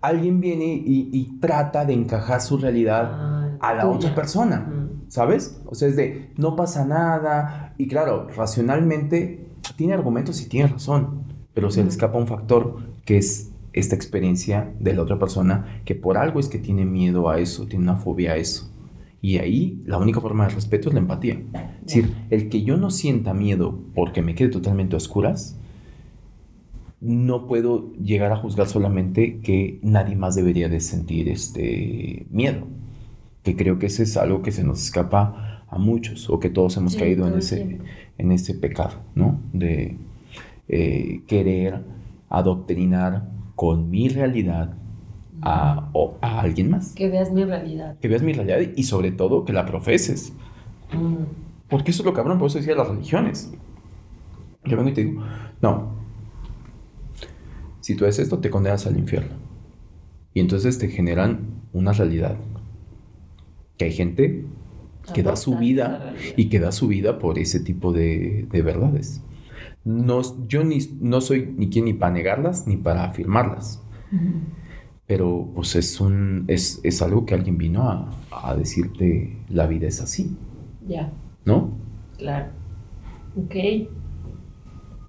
alguien viene y, y trata de encajar su realidad Ah, a la tuya. otra persona, Mm. ¿sabes? O sea, es de no pasa nada y claro, racionalmente tiene argumentos y tiene razón, pero se le escapa un factor que es esta experiencia de la otra persona que por algo es que tiene miedo a eso, tiene una fobia a eso. Y ahí la única forma de respeto es la empatía. Es decir, el que yo no sienta miedo porque me quede totalmente a oscuras, no puedo llegar a juzgar solamente que nadie más debería de sentir este miedo. Que creo que ese es algo que se nos escapa a muchos o que todos hemos Sí, caído en ese, en ese pecado, ¿no? De eh, querer adoctrinar con mi realidad a, o a alguien más. Que veas mi realidad. Que veas mi realidad y sobre todo que la profeses. Mm. Porque eso es lo cabrón, por eso decía las religiones. Yo vengo y te digo, no. Si tú haces esto, te condenas al infierno. Y entonces te generan una realidad. Que hay gente que da su vida y que da su vida por ese tipo de, de verdades. No, yo ni, no soy ni quien ni para negarlas ni para afirmarlas. Pero pues es, un, es, es algo que alguien vino a, a decirte, la vida es así, Ya, ¿no? claro. Ok.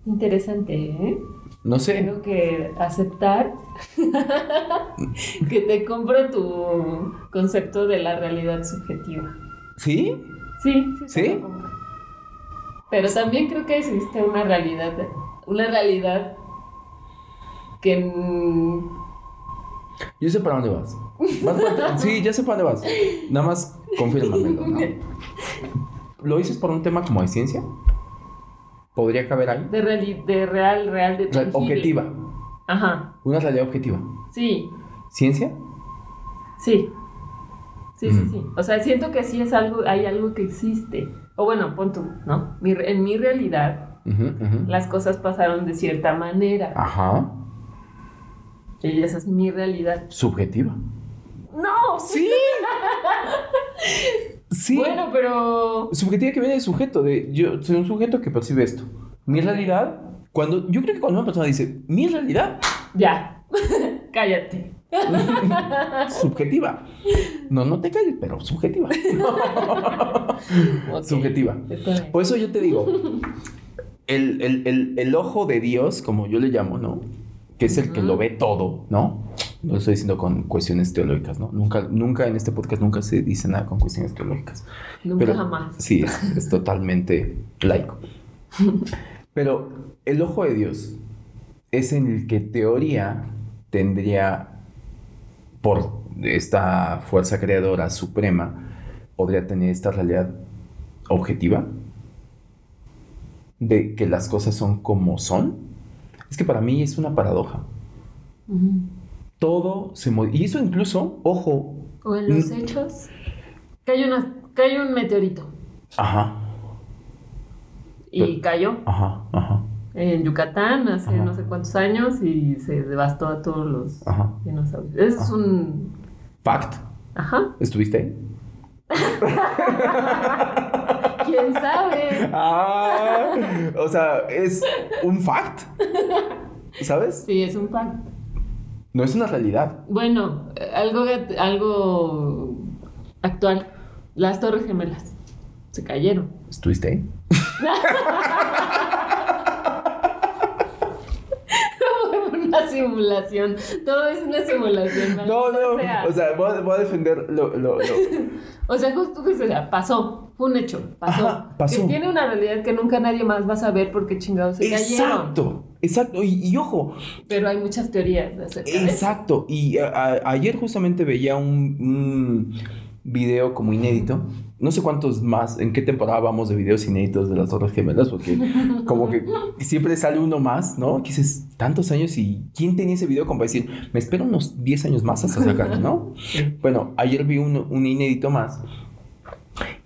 Interesante, ¿eh? No sé. Tengo que aceptar que te compro tu concepto de la realidad subjetiva. ¿Sí? Sí, sí. ¿Sí? Pero también creo que existe una realidad, una realidad que Yo sé para dónde vas. ¿Vas para- sí, ya sé para dónde vas. Nada más confírmamelo, ¿no? ¿Lo dices por un tema como de ciencia? ¿Podría caber ahí? De, reali- de real, real, de tangible. Objetiva. Ajá, Una realidad objetiva. sí, ¿Ciencia? sí. Sí, sí, Mm. sí. O sea, siento que sí es algo, hay algo que existe. O bueno, pon tú, ¿no? Mi en mi realidad, las cosas pasaron de cierta manera. Ajá. Y esa es mi realidad. Subjetiva. ¡No! Sí. sí. Bueno, pero. Subjetiva que viene de sujeto, de yo soy un sujeto que percibe esto. Mi realidad, cuando yo creo que cuando una persona dice mi realidad, Ya. Cállate. subjetiva. No, no te calles, pero subjetiva. Subjetiva. Por eso yo te digo, el, el- el- el ojo de Dios, como yo le llamo, ¿no? Que es el que lo ve todo, ¿no? No lo estoy diciendo con cuestiones teológicas, ¿no? Nunca, nunca en este podcast nunca se dice nada con cuestiones teológicas. Nunca Pero- jamás. Sí, es, es totalmente laico. Pero el ojo de Dios es en el que teoría tendría, por esta fuerza creadora suprema, podría tener esta realidad objetiva de que las cosas son como son. Es que para mí es una paradoja. Todo se modifica. Y eso incluso, ojo, O en los hechos. Cae, una, cae un meteorito. ajá, Y Pero- cayó ajá, ajá, en Yucatán hace Ajá. no sé cuántos años y se devastó a todos los ajá. dinosaurios. Ese es un. Fact. Ajá. ¿Estuviste ahí? ¿Quién sabe? Ah, o sea, es un fact. ¿Sabes? Sí, es un fact. No es una realidad. Bueno, algo, algo actual. Las Torres Gemelas se cayeron. ¿Estuviste ahí? una simulación. Todo es una simulación. No, no. sea, O sea, voy a, voy a defender lo, lo, lo- o sea, justo sea, pasó. Fue un hecho. Pasó. Ajá, pasó. Que tiene una realidad que nunca nadie más va a saber porque chingados se cayeron. Exacto, exacto. Y, y ojo, Pero hay muchas teorías acerca de eso. exacto. Y a- a- ayer justamente veía un, un video como inédito. No sé cuántos más, en qué temporada vamos de videos inéditos de las Torres Gemelas, porque como que siempre sale uno más, ¿no? Que dices, tantos años y ¿quién tenía ese video como para decir, me espero unos 10 años más hasta sacarlo, ¿no? Bueno, ayer vi un, un inédito más.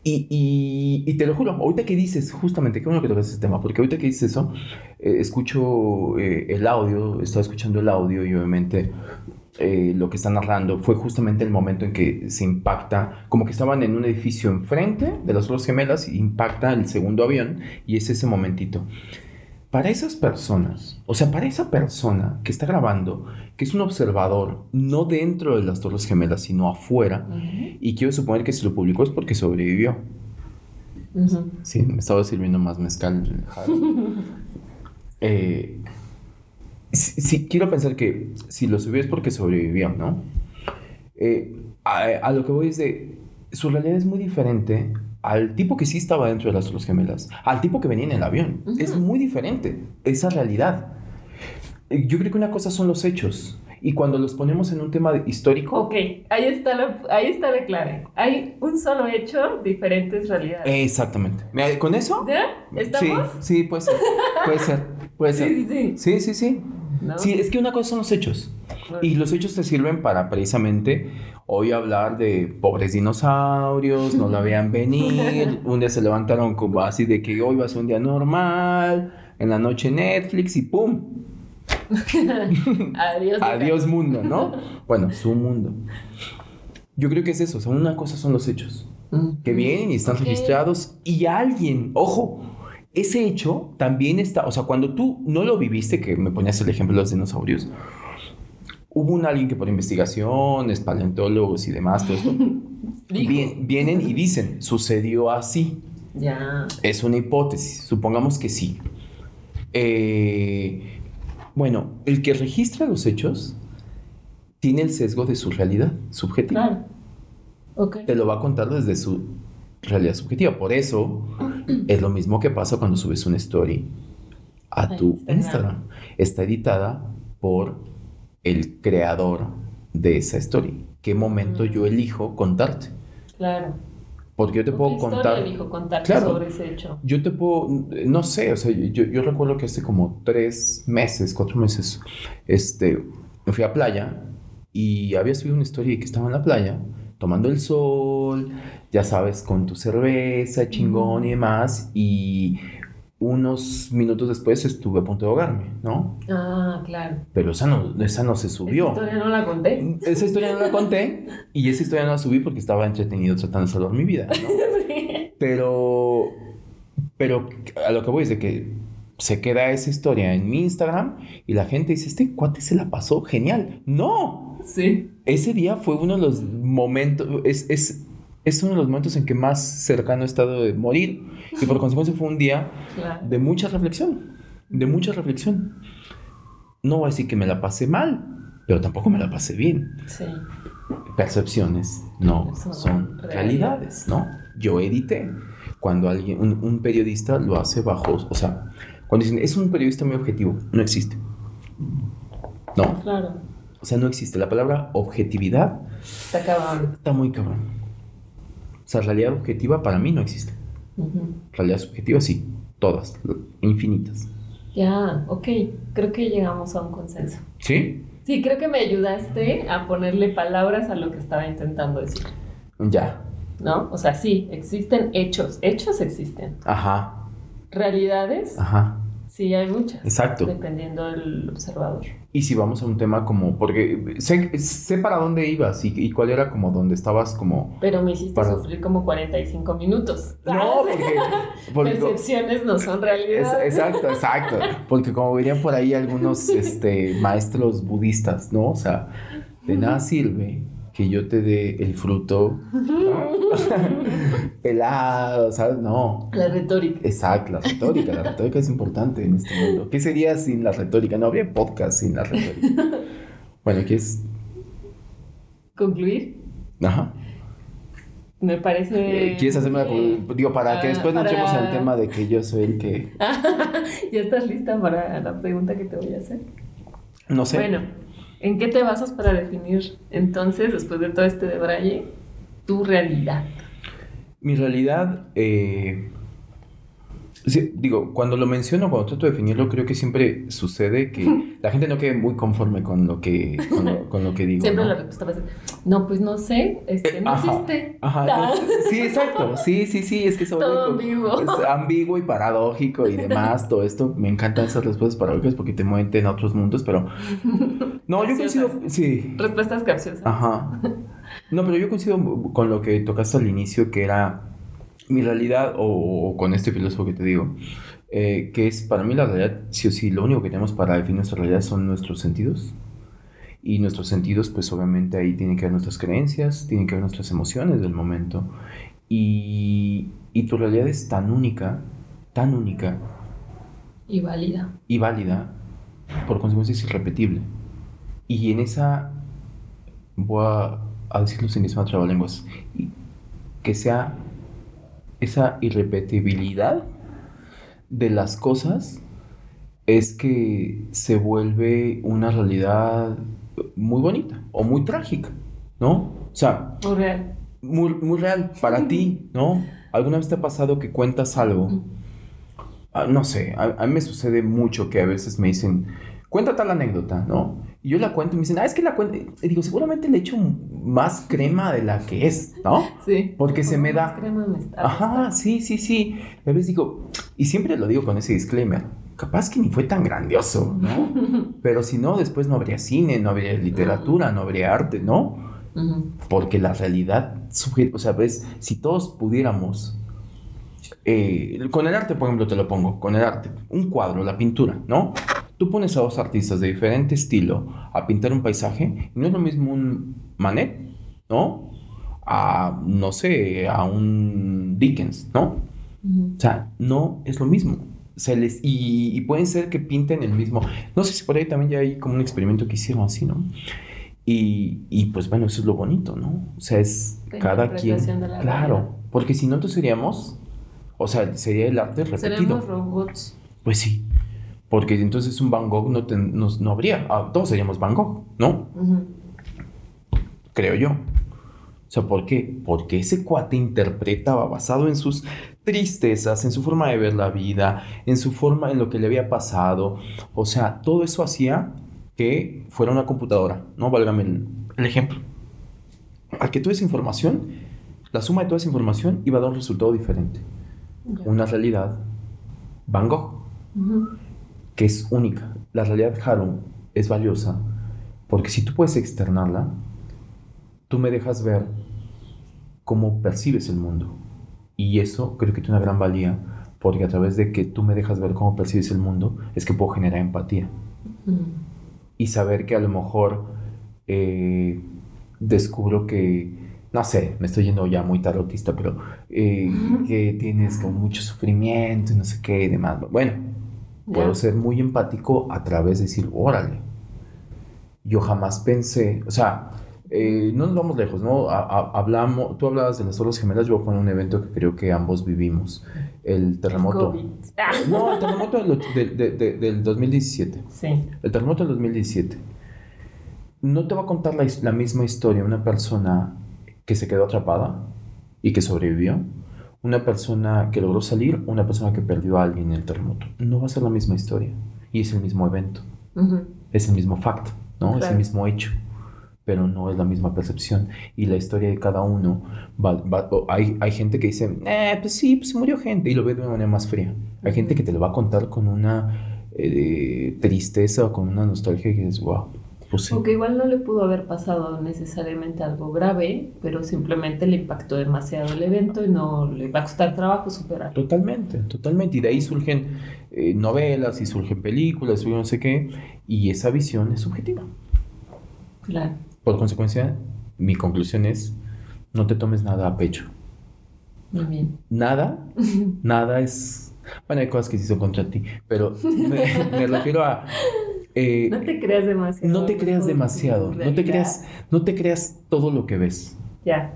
Y, y- y te lo juro, ahorita que dices, justamente, qué bueno que tocas ese tema, porque ahorita que dices eso, eh, escucho eh, el audio, estaba escuchando el audio y obviamente eh, lo que está narrando fue justamente el momento en que se impacta, como que estaban en un edificio enfrente de las Torres Gemelas, y impacta el segundo avión y es ese momentito. Para esas personas, o sea, para esa persona que está grabando, que es un observador, no dentro de las Torres Gemelas, sino afuera, Ujú. y quiero suponer que si lo publicó es porque sobrevivió. Ujú. Sí, me estaba sirviendo más mezcal. Eh, sí, sí, quiero pensar que si lo subió es porque sobrevivió, ¿no? Eh, a, a lo que voy es de... Su realidad es muy diferente al tipo que sí estaba dentro de las Torres Gemelas, al tipo que venía en el avión. Ujú. Es muy diferente esa realidad. Eh, Yo creo que una cosa son los hechos. Y cuando los ponemos en un tema histórico, Ok, ahí está, la, ahí está la clave. Hay un solo hecho, diferentes realidades. Exactamente. ¿Con eso? ¿Ya? ¿Estamos? Sí, sí, puede ser. Puede ser. Puede ser. Sí, sí, sí. Sí, sí, sí. ¿No? Sí, es que una cosa son los hechos. Y los hechos te sirven para precisamente hoy hablar de pobres dinosaurios, no la vean venir, un día se levantaron como así de que hoy va a ser un día normal, en la noche Netflix y ¡pum! Adiós. Adiós mundo, ¿no? Bueno, su mundo. Yo creo que es eso, o sea, una cosa son los hechos, Ujú. que vienen y están registrados y alguien, ojo, ese hecho también está, o sea, cuando tú no lo viviste, que me ponías el ejemplo de los dinosaurios, hubo un alguien que por investigaciones, paleontólogos y demás, todo esto, Dijo. bien- vienen y dicen, sucedió así. Ya. Es una hipótesis, supongamos que sí. Eh, bueno, el que registra los hechos tiene el sesgo de su realidad subjetiva. Claro. Ok. Te lo va a contar desde su realidad subjetiva. Por eso es lo mismo que pasa cuando subes una story a tu Instagram. Instagram. Está editada por el creador de esa story. ¿Qué momento Mm. yo elijo contarte? Claro. Porque yo te puedo ¿Qué contar. historia dijo contar Claro. sobre ese hecho? Yo te puedo, no sé, o sea, yo, yo recuerdo que hace como tres meses, cuatro meses, este, me fui a playa y había subido una historia que estaba en la playa tomando el sol, ya sabes, con tu cerveza, chingón y demás, y unos minutos después estuve a punto de ahogarme, ¿no? Ah, claro. Pero esa no, esa no se Esa subió. historia no la conté. Esa historia no la conté y esa historia no la subí porque estaba entretenido tratando de salvar mi vida, ¿no? Sí. Pero, pero a lo que voy es de que se queda esa historia en mi Instagram y la gente dice, este cuate se la pasó genial. No, Sí. ese día fue uno de los momentos, es, es, es uno de los momentos en que más cercano he estado de morir y por consecuencia fue un día Claro. de mucha reflexión, de mucha reflexión. No voy a decir que me la pasé mal, pero tampoco me la pasé bien. Sí. Percepciones no Son son realidades. realidades, ¿no? Yo edité. Cuando alguien, un, un periodista lo hace bajo, o sea, cuando dicen, es un periodista muy objetivo, no existe. No, Claro. o sea, no existe. La palabra objetividad Está cabrón. está muy cabrón. O sea, realidad objetiva para mí no existe. Realidad subjetiva sí, todas, infinitas. Ya, ok. Creo que llegamos a un consenso. ¿Sí? Sí, creo que me ayudaste a ponerle palabras a lo que estaba intentando decir. Ya. ¿No? O sea, sí, existen hechos. Hechos existen. Ajá. Realidades, Ajá. sí hay muchas. Exacto. Dependiendo del observador. Y si vamos a un tema como, porque sé, sé para dónde ibas y, y cuál era como donde estabas como... Pero me hiciste Para- sufrir como 45 minutos. No, porque... porque Percepciones no son es- realidad. exacto, exacto. Porque como dirían por ahí algunos este, maestros budistas, ¿no? O sea, de nada sirve que yo te dé el fruto ¿no? helado, ¿sabes? No. La retórica. Exacto, la retórica, la retórica es importante en este mundo. ¿Qué sería sin la retórica? No habría podcast sin la retórica. Bueno, ¿qué es? Concluir. Ajá. Me parece. Eh, ¿Quieres hacerme bien. la... Digo, para que Ah, después no para- entremos en el tema de que yo soy el que... ¿Ya estás lista para la pregunta que te voy a hacer? No sé. Bueno, ¿en qué te basas para definir entonces, después de todo este debraye, tu realidad? Mi realidad, eh, sí, digo, cuando lo menciono, cuando trato de definirlo, creo que siempre sucede que la gente no quede muy conforme con lo que, con lo, con lo que digo. Siempre ¿no? la respuesta va a ser, no, pues no sé, este, no ajá, existe. Ajá, Ah. no, sí, exacto. Sí, sí, sí, es que vuelve Todo como- ambiguo. es ambiguo y paradójico y demás, todo esto. Me encantan esas respuestas paradójicas porque te mueven en otros mundos, pero... No, yo coincido... Sí, Respuestas capciosas. Ajá. No, pero yo coincido con lo que tocaste al inicio, que era mi realidad, o, o con este filósofo que te digo, eh, que es para mí la realidad, sí o sí, lo único que tenemos para definir nuestra realidad son nuestros sentidos. Y nuestros sentidos, pues obviamente ahí tienen que ver nuestras creencias, tienen que ver nuestras emociones del momento. Y, y tu realidad es tan única, tan única Y válida. y válida, por consecuencia es irrepetible. Y en esa, voy a, a decirlo sin que sea trabalenguas, que sea esa irrepetibilidad de las cosas es que se vuelve una realidad muy bonita o muy trágica, ¿no? O sea, Muy real. muy, muy real para ti, ¿no? ¿Alguna vez te ha pasado que cuentas algo? Ah, no sé, a, a mí me sucede mucho que a veces me dicen, cuenta tal anécdota, ¿no? Y yo la cuento y me dicen, ah, es que la cuento. Y digo, seguramente le echo más crema de la que es, ¿no? Sí. Porque se me da- crema me está- Ajá, sí, sí, sí. A veces digo, y siempre lo digo con ese disclaimer, capaz que ni fue tan grandioso, ¿no? Pero si no, después no habría cine, no habría literatura, no habría arte, ¿no? Porque la realidad, o sea, ves, si todos pudiéramos, eh, con el arte, por ejemplo, te lo pongo, con el arte, un cuadro, la pintura, ¿no? Tú pones a dos artistas de diferente estilo a pintar un paisaje, y no es lo mismo un Manet, ¿no? A, no sé, a un Dickens, ¿no? O sea, no es lo mismo. Se les, y, y pueden ser que pinten el mismo. No sé si por ahí también ya hay como un experimento que hicieron así, ¿no? Y, y pues bueno, eso es lo bonito, ¿no? O sea, es La cada quien. Claro, realidad. porque si no, entonces seríamos. O sea, sería el arte repetido. Seremos robots. Pues sí. Porque entonces un Van Gogh no, ten- nos- no habría. Ah, todos seríamos Van Gogh, ¿no? Ujú. Creo yo. O sea, ¿por qué? Porque ese cuate interpretaba basado en sus tristezas, en su forma de ver la vida, en su forma, en lo que le había pasado. O sea, todo eso hacía que fuera una computadora, ¿no? Válgame el, ejemplo. Al que toda esa información, la suma de toda esa información iba a dar un resultado diferente. Una realidad Van Gogh, que es única. La realidad Haru es valiosa porque si tú puedes externarla, tú me dejas ver cómo percibes el mundo. Y eso creo que tiene una gran valía, porque a través de que tú me dejas ver cómo percibes el mundo, es que puedo generar empatía. Y saber que a lo mejor eh, descubro que, no sé, me estoy yendo ya muy tarotista, pero eh, que tienes como mucho sufrimiento y no sé qué y demás. Bueno, puedo ser muy empático a través de decir, órale. Yo jamás pensé, o sea, eh, no nos vamos lejos, ¿no? hablamos, tú hablabas de las Torres Gemelas, yo voy a poner un evento que creo que ambos vivimos, el terremoto. No, el terremoto del, del 2017. Sí. El terremoto del 2017. No te va a contar la, la misma historia una persona que se quedó atrapada y que sobrevivió, una persona que logró salir, una persona que perdió a alguien en el terremoto. No va a ser la misma historia y es el mismo evento, es el mismo facto, ¿no? Es el mismo hecho pero no es la misma percepción. Y la historia de cada uno, hay, hay gente que dice, eh, pues sí, pues murió gente, y lo ve de una manera más fría. Hay gente que te lo va a contar con una eh, tristeza o con una nostalgia que dices, wow. Pues sí. Porque igual no le pudo haber pasado necesariamente algo grave, pero simplemente le impactó demasiado el evento y no le va a costar trabajo superar. Totalmente, totalmente. Y de ahí surgen eh, novelas y surgen películas y no sé qué, y esa visión es subjetiva. Claro. Por consecuencia, mi conclusión es, no te tomes nada a pecho. Muy bien. Nada, nada es... Bueno, hay cosas que sí son contra ti, pero me, refiero a... Eh, no te creas demasiado. No te creas demasiado. No te creas, no te creas todo lo que ves. Ya,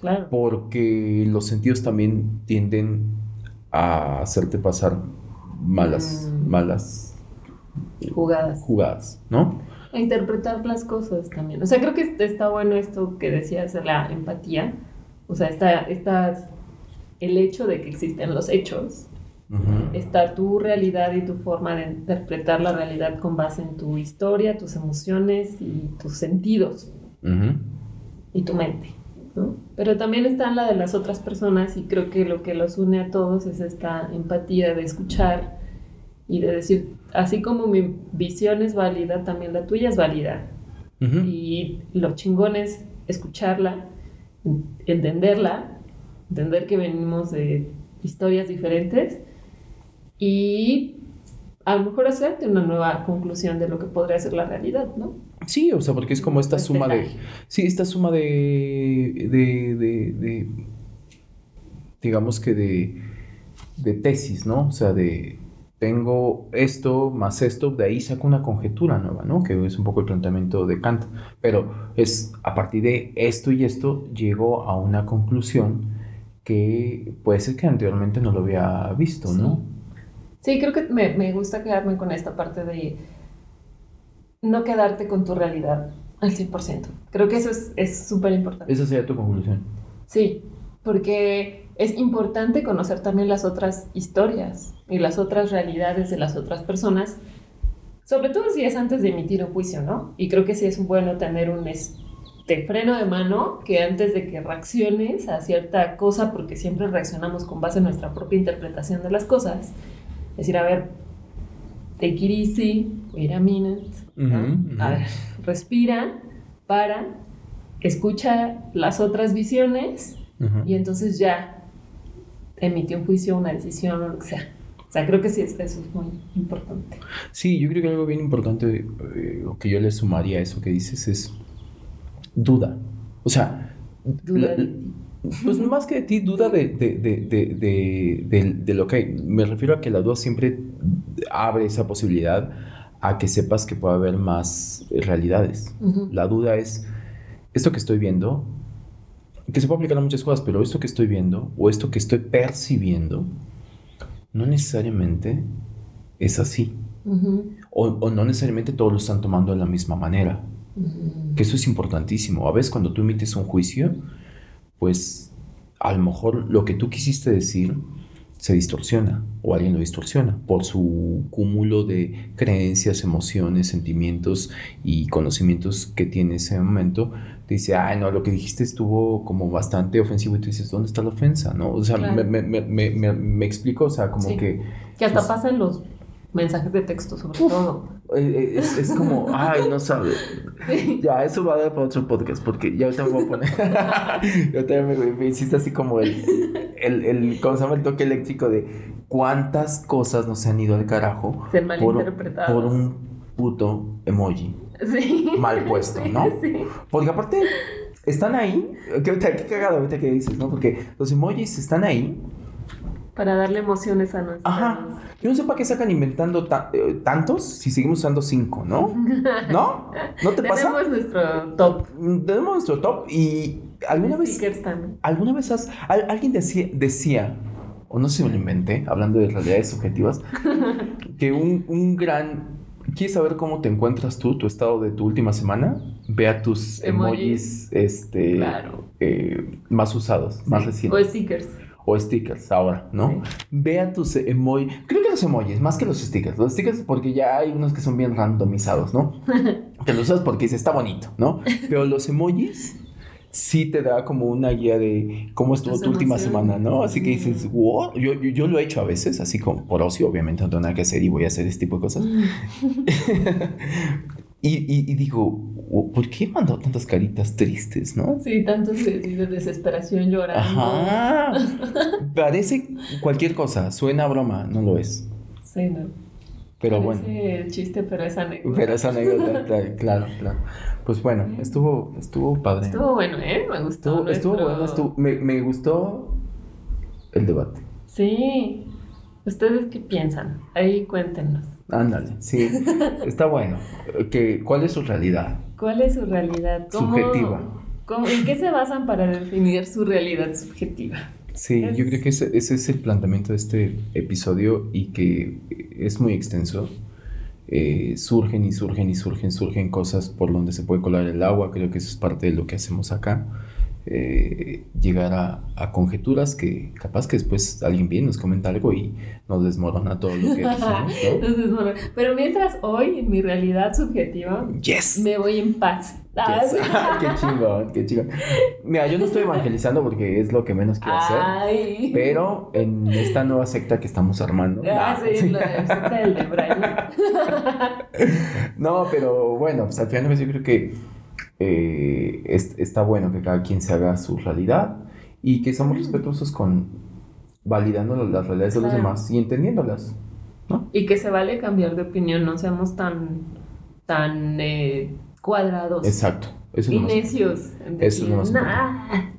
claro. Porque los sentidos también tienden a hacerte pasar malas, mm. malas jugadas. Jugadas, ¿no? a interpretar las cosas también. O sea, creo que está bueno esto que decías de la empatía. O sea, está, está el hecho de que existen los hechos. Está tu realidad y tu forma de interpretar la realidad con base en tu historia, tus emociones y tus sentidos. Y tu mente. Pero también está la de las otras personas y creo que lo que los une a todos es esta empatía de escuchar y de decir, así como mi visión es válida, también la tuya es válida. Y lo chingón es escucharla, entenderla, entender que venimos de historias diferentes y a lo mejor hacerte una nueva conclusión de lo que podría ser la realidad, ¿no? Sí, o sea, porque es como esta suma de... Sí, esta suma de... de, de digamos que de, de tesis, ¿no? O sea, de tengo esto más esto, de ahí saco una conjetura nueva, ¿no? Que es un poco el planteamiento de Kant. Pero es a partir de esto y esto llego a una conclusión que puede ser que anteriormente no lo había visto, ¿no? Sí, creo que me, me gusta quedarme con esta parte de no quedarte con tu realidad al 100%. Creo que eso es súper importante. Esa sería tu conclusión. Sí, porque es importante conocer también las otras historias y las otras realidades de las otras personas, sobre todo si es antes de emitir un juicio, ¿no? Y creo que sí es bueno tener un este freno de mano que antes de que reacciones a cierta cosa, porque siempre reaccionamos con base en nuestra propia interpretación de las cosas, decir, a ver, take it easy, wait a minute, a ver, respira, para, escucha las otras visiones y entonces ya emitió un juicio, una decisión o lo que sea. O sea, creo que sí, eso es muy importante. Sí, yo creo que algo bien importante, eh, que yo le sumaría a eso que dices, es duda. O sea, duda. Pues más que de ti, duda de, de, de, de, lo que hay. Me refiero a que la duda siempre abre esa posibilidad a que sepas que puede haber más realidades. La duda es, esto que estoy viendo que se puede aplicar a muchas cosas, pero esto que estoy viendo o esto que estoy percibiendo no necesariamente es así. o, no necesariamente todos lo están tomando de la misma manera. Que eso es importantísimo. A veces cuando tú emites un juicio, pues a lo mejor lo que tú quisiste decir se distorsiona o alguien lo distorsiona por su cúmulo de creencias, emociones, sentimientos y conocimientos que tiene en ese momento. Te dice, ay, no, lo que dijiste estuvo como bastante ofensivo y tú dices, ¿dónde está la ofensa? ¿No? O sea, me, me, me, me, explico, o sea, como que... Que hasta pues los mensajes de texto sobre todo. Eh, eh, es, es, como, ay, no sabe. Ya, eso va a dar para otro podcast, porque ya ahorita me voy a poner. yo también me, hiciste así como el, el, el, ¿cómo se llama? El toque eléctrico de cuántas cosas nos han ido al carajo. Se malinterpretado. Por, por un puto emoji. Sí. Mal puesto, ¿no? Sí. Porque aparte, están ahí. Qué, qué cagado ahorita que dices, ¿no? Porque los emojis están ahí para darle emociones a nosotros. Ajá. Yo no sé para qué sacan inventando eh, tantos si seguimos usando cinco, ¿no? ¿No? ¿No te pasa? Tenemos nuestro top. Tenemos nuestro top y alguna vez... También. ¿Alguna vez has... alguien decía, decía, o no sé si me lo inventé, hablando de realidades subjetivas, que un, un gran... ¿Quieres saber cómo te encuentras tú, tu estado de tu última semana? Ve a tus emojis, este, claro. eh, más usados, más recientes. O stickers o stickers ahora, ¿no? Ve a tus emojis. Creo que los emojis, más que los stickers. Los stickers porque ya hay unos que son bien randomizados, ¿no? que los usas porque dice, está bonito, ¿no? Pero los emojis sí te da como una guía de cómo estuvo tu última semana, ¿no? Así que dices, wow, yo, yo, lo he hecho a veces, así como por ocio, obviamente no tengo nada que hacer y voy a hacer este tipo de cosas. Y, y, digo, ¿por qué mandó tantas caritas tristes, no? Sí, tantos de, de desesperación llorando. Ajá. Parece cualquier cosa, suena broma, no lo es. Sí, no. Pero Parece bueno. chiste, pero es anécdota. Pero es anécdota, claro, claro. Pues bueno, estuvo, estuvo padre. Estuvo bueno, ¿eh? Me gustó. Estuvo, estuvo bueno, estuvo, me, me gustó el debate. Sí. ¿Ustedes qué piensan? Ahí cuéntenos. Ándale, sí. Está bueno. Que, ¿Cuál es su realidad? ¿Cuál es su realidad? subjetiva. ¿En qué se basan para definir su realidad subjetiva? Sí, yo creo que ese, ese, es el planteamiento de este episodio y que es muy extenso. Eh, surgen y surgen y surgen, surgen cosas por donde se puede colar el agua. Creo que eso es parte de lo que hacemos acá. Eh, llegar a, conjeturas que capaz que después alguien viene, nos comenta algo y nos desmorona todo lo que decimos. Pero mientras hoy, en mi realidad subjetiva, me voy en paz. qué chingón, qué chingón. Mira, yo no estoy evangelizando porque es lo que menos quiero hacer. Pero en esta nueva secta que estamos armando. Ah, sí, la secta del de No, pero bueno, pues al final yo creo que eh, está bueno que cada quien se haga su realidad y que seamos respetuosos con validando las realidades de los demás y entendiéndolas. ¿no? Y que se vale cambiar de opinión, no seamos tan, tan eh, cuadrados. Exacto. Eso y necios. Eso no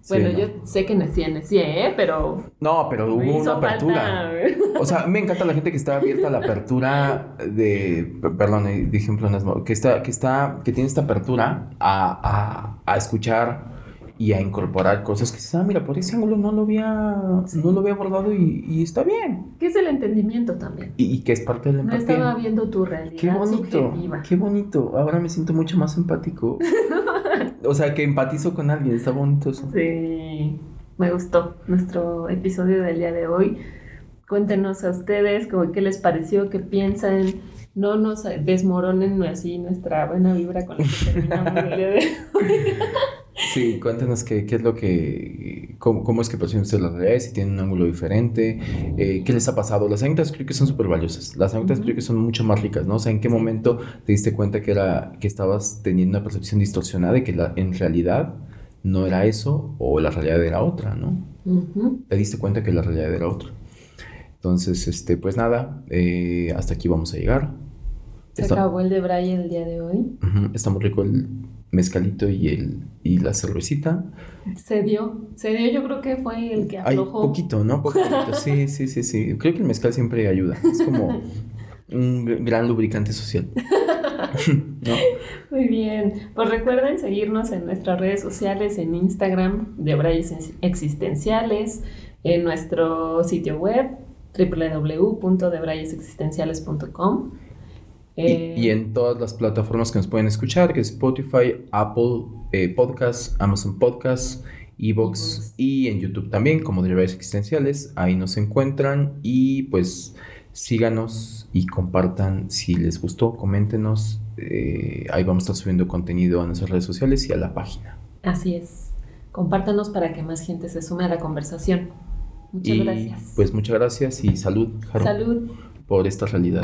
Bueno, yo sé que nací, nací, ¿eh? Pero... No, pero hubo una apertura. O sea, me encanta la gente que está abierta a la apertura de... Perdón, eh, dije ejemplo, que está, que está, que tiene esta apertura a, a, a escuchar y a incorporar cosas que dices, ah, mira, por ese ángulo no lo había, no lo había abordado y, y, está bien. Que es el entendimiento también. Y, que es parte de la empatía. No estaba viendo tu realidad Qué bonito, qué bonito. Ahora me siento mucho más empático. o sea, que empatizo con alguien, está bonito eso. Sí, me gustó nuestro episodio del día de hoy. Cuéntenos a ustedes como, qué les pareció, qué piensan. No nos desmoronen así nuestra buena vibra con la que terminamos el día de hoy. Sí, cuéntanos qué, qué es lo que, cómo, cómo es que perciben ustedes las realidades, si tienen un ángulo diferente, eh, qué les ha pasado. Las anécdotas creo que son súper valiosas, las anécdotas creo que son mucho más ricas, ¿no? O sea, ¿en qué momento te diste cuenta que, era, que estabas teniendo una percepción distorsionada y que la, en realidad no era eso o la realidad era otra, ¿no? Te diste cuenta que la realidad era otra. Entonces, este, pues nada, eh, hasta aquí vamos a llegar. Se acabó el de Brian el día de hoy. Está muy rico el mezcalito y el y la cervecita. Se dio, se dio, yo creo que fue el que aflojó. Poquito, ¿no? Poquito. Sí, sí, sí, sí. Creo que el mezcal siempre ayuda. Es como un gran lubricante social. Muy bien. Pues recuerden seguirnos en nuestras redes sociales, en Instagram, de Brayes Existenciales, en nuestro sitio web, www.debrayesexistenciales.com Eh, y, en todas las plataformas que nos pueden escuchar, que es Spotify, Apple eh, Podcasts, Amazon Podcasts, Evox y en YouTube también, como Derivades Existenciales. Ahí nos encuentran y pues síganos y compartan si les gustó, coméntenos. Eh, ahí vamos a estar subiendo contenido a nuestras redes sociales y a la página. Así es. Compártanos para que más gente se sume a la conversación. Muchas y, gracias. Pues muchas gracias y salud, Salud. por esta realidad.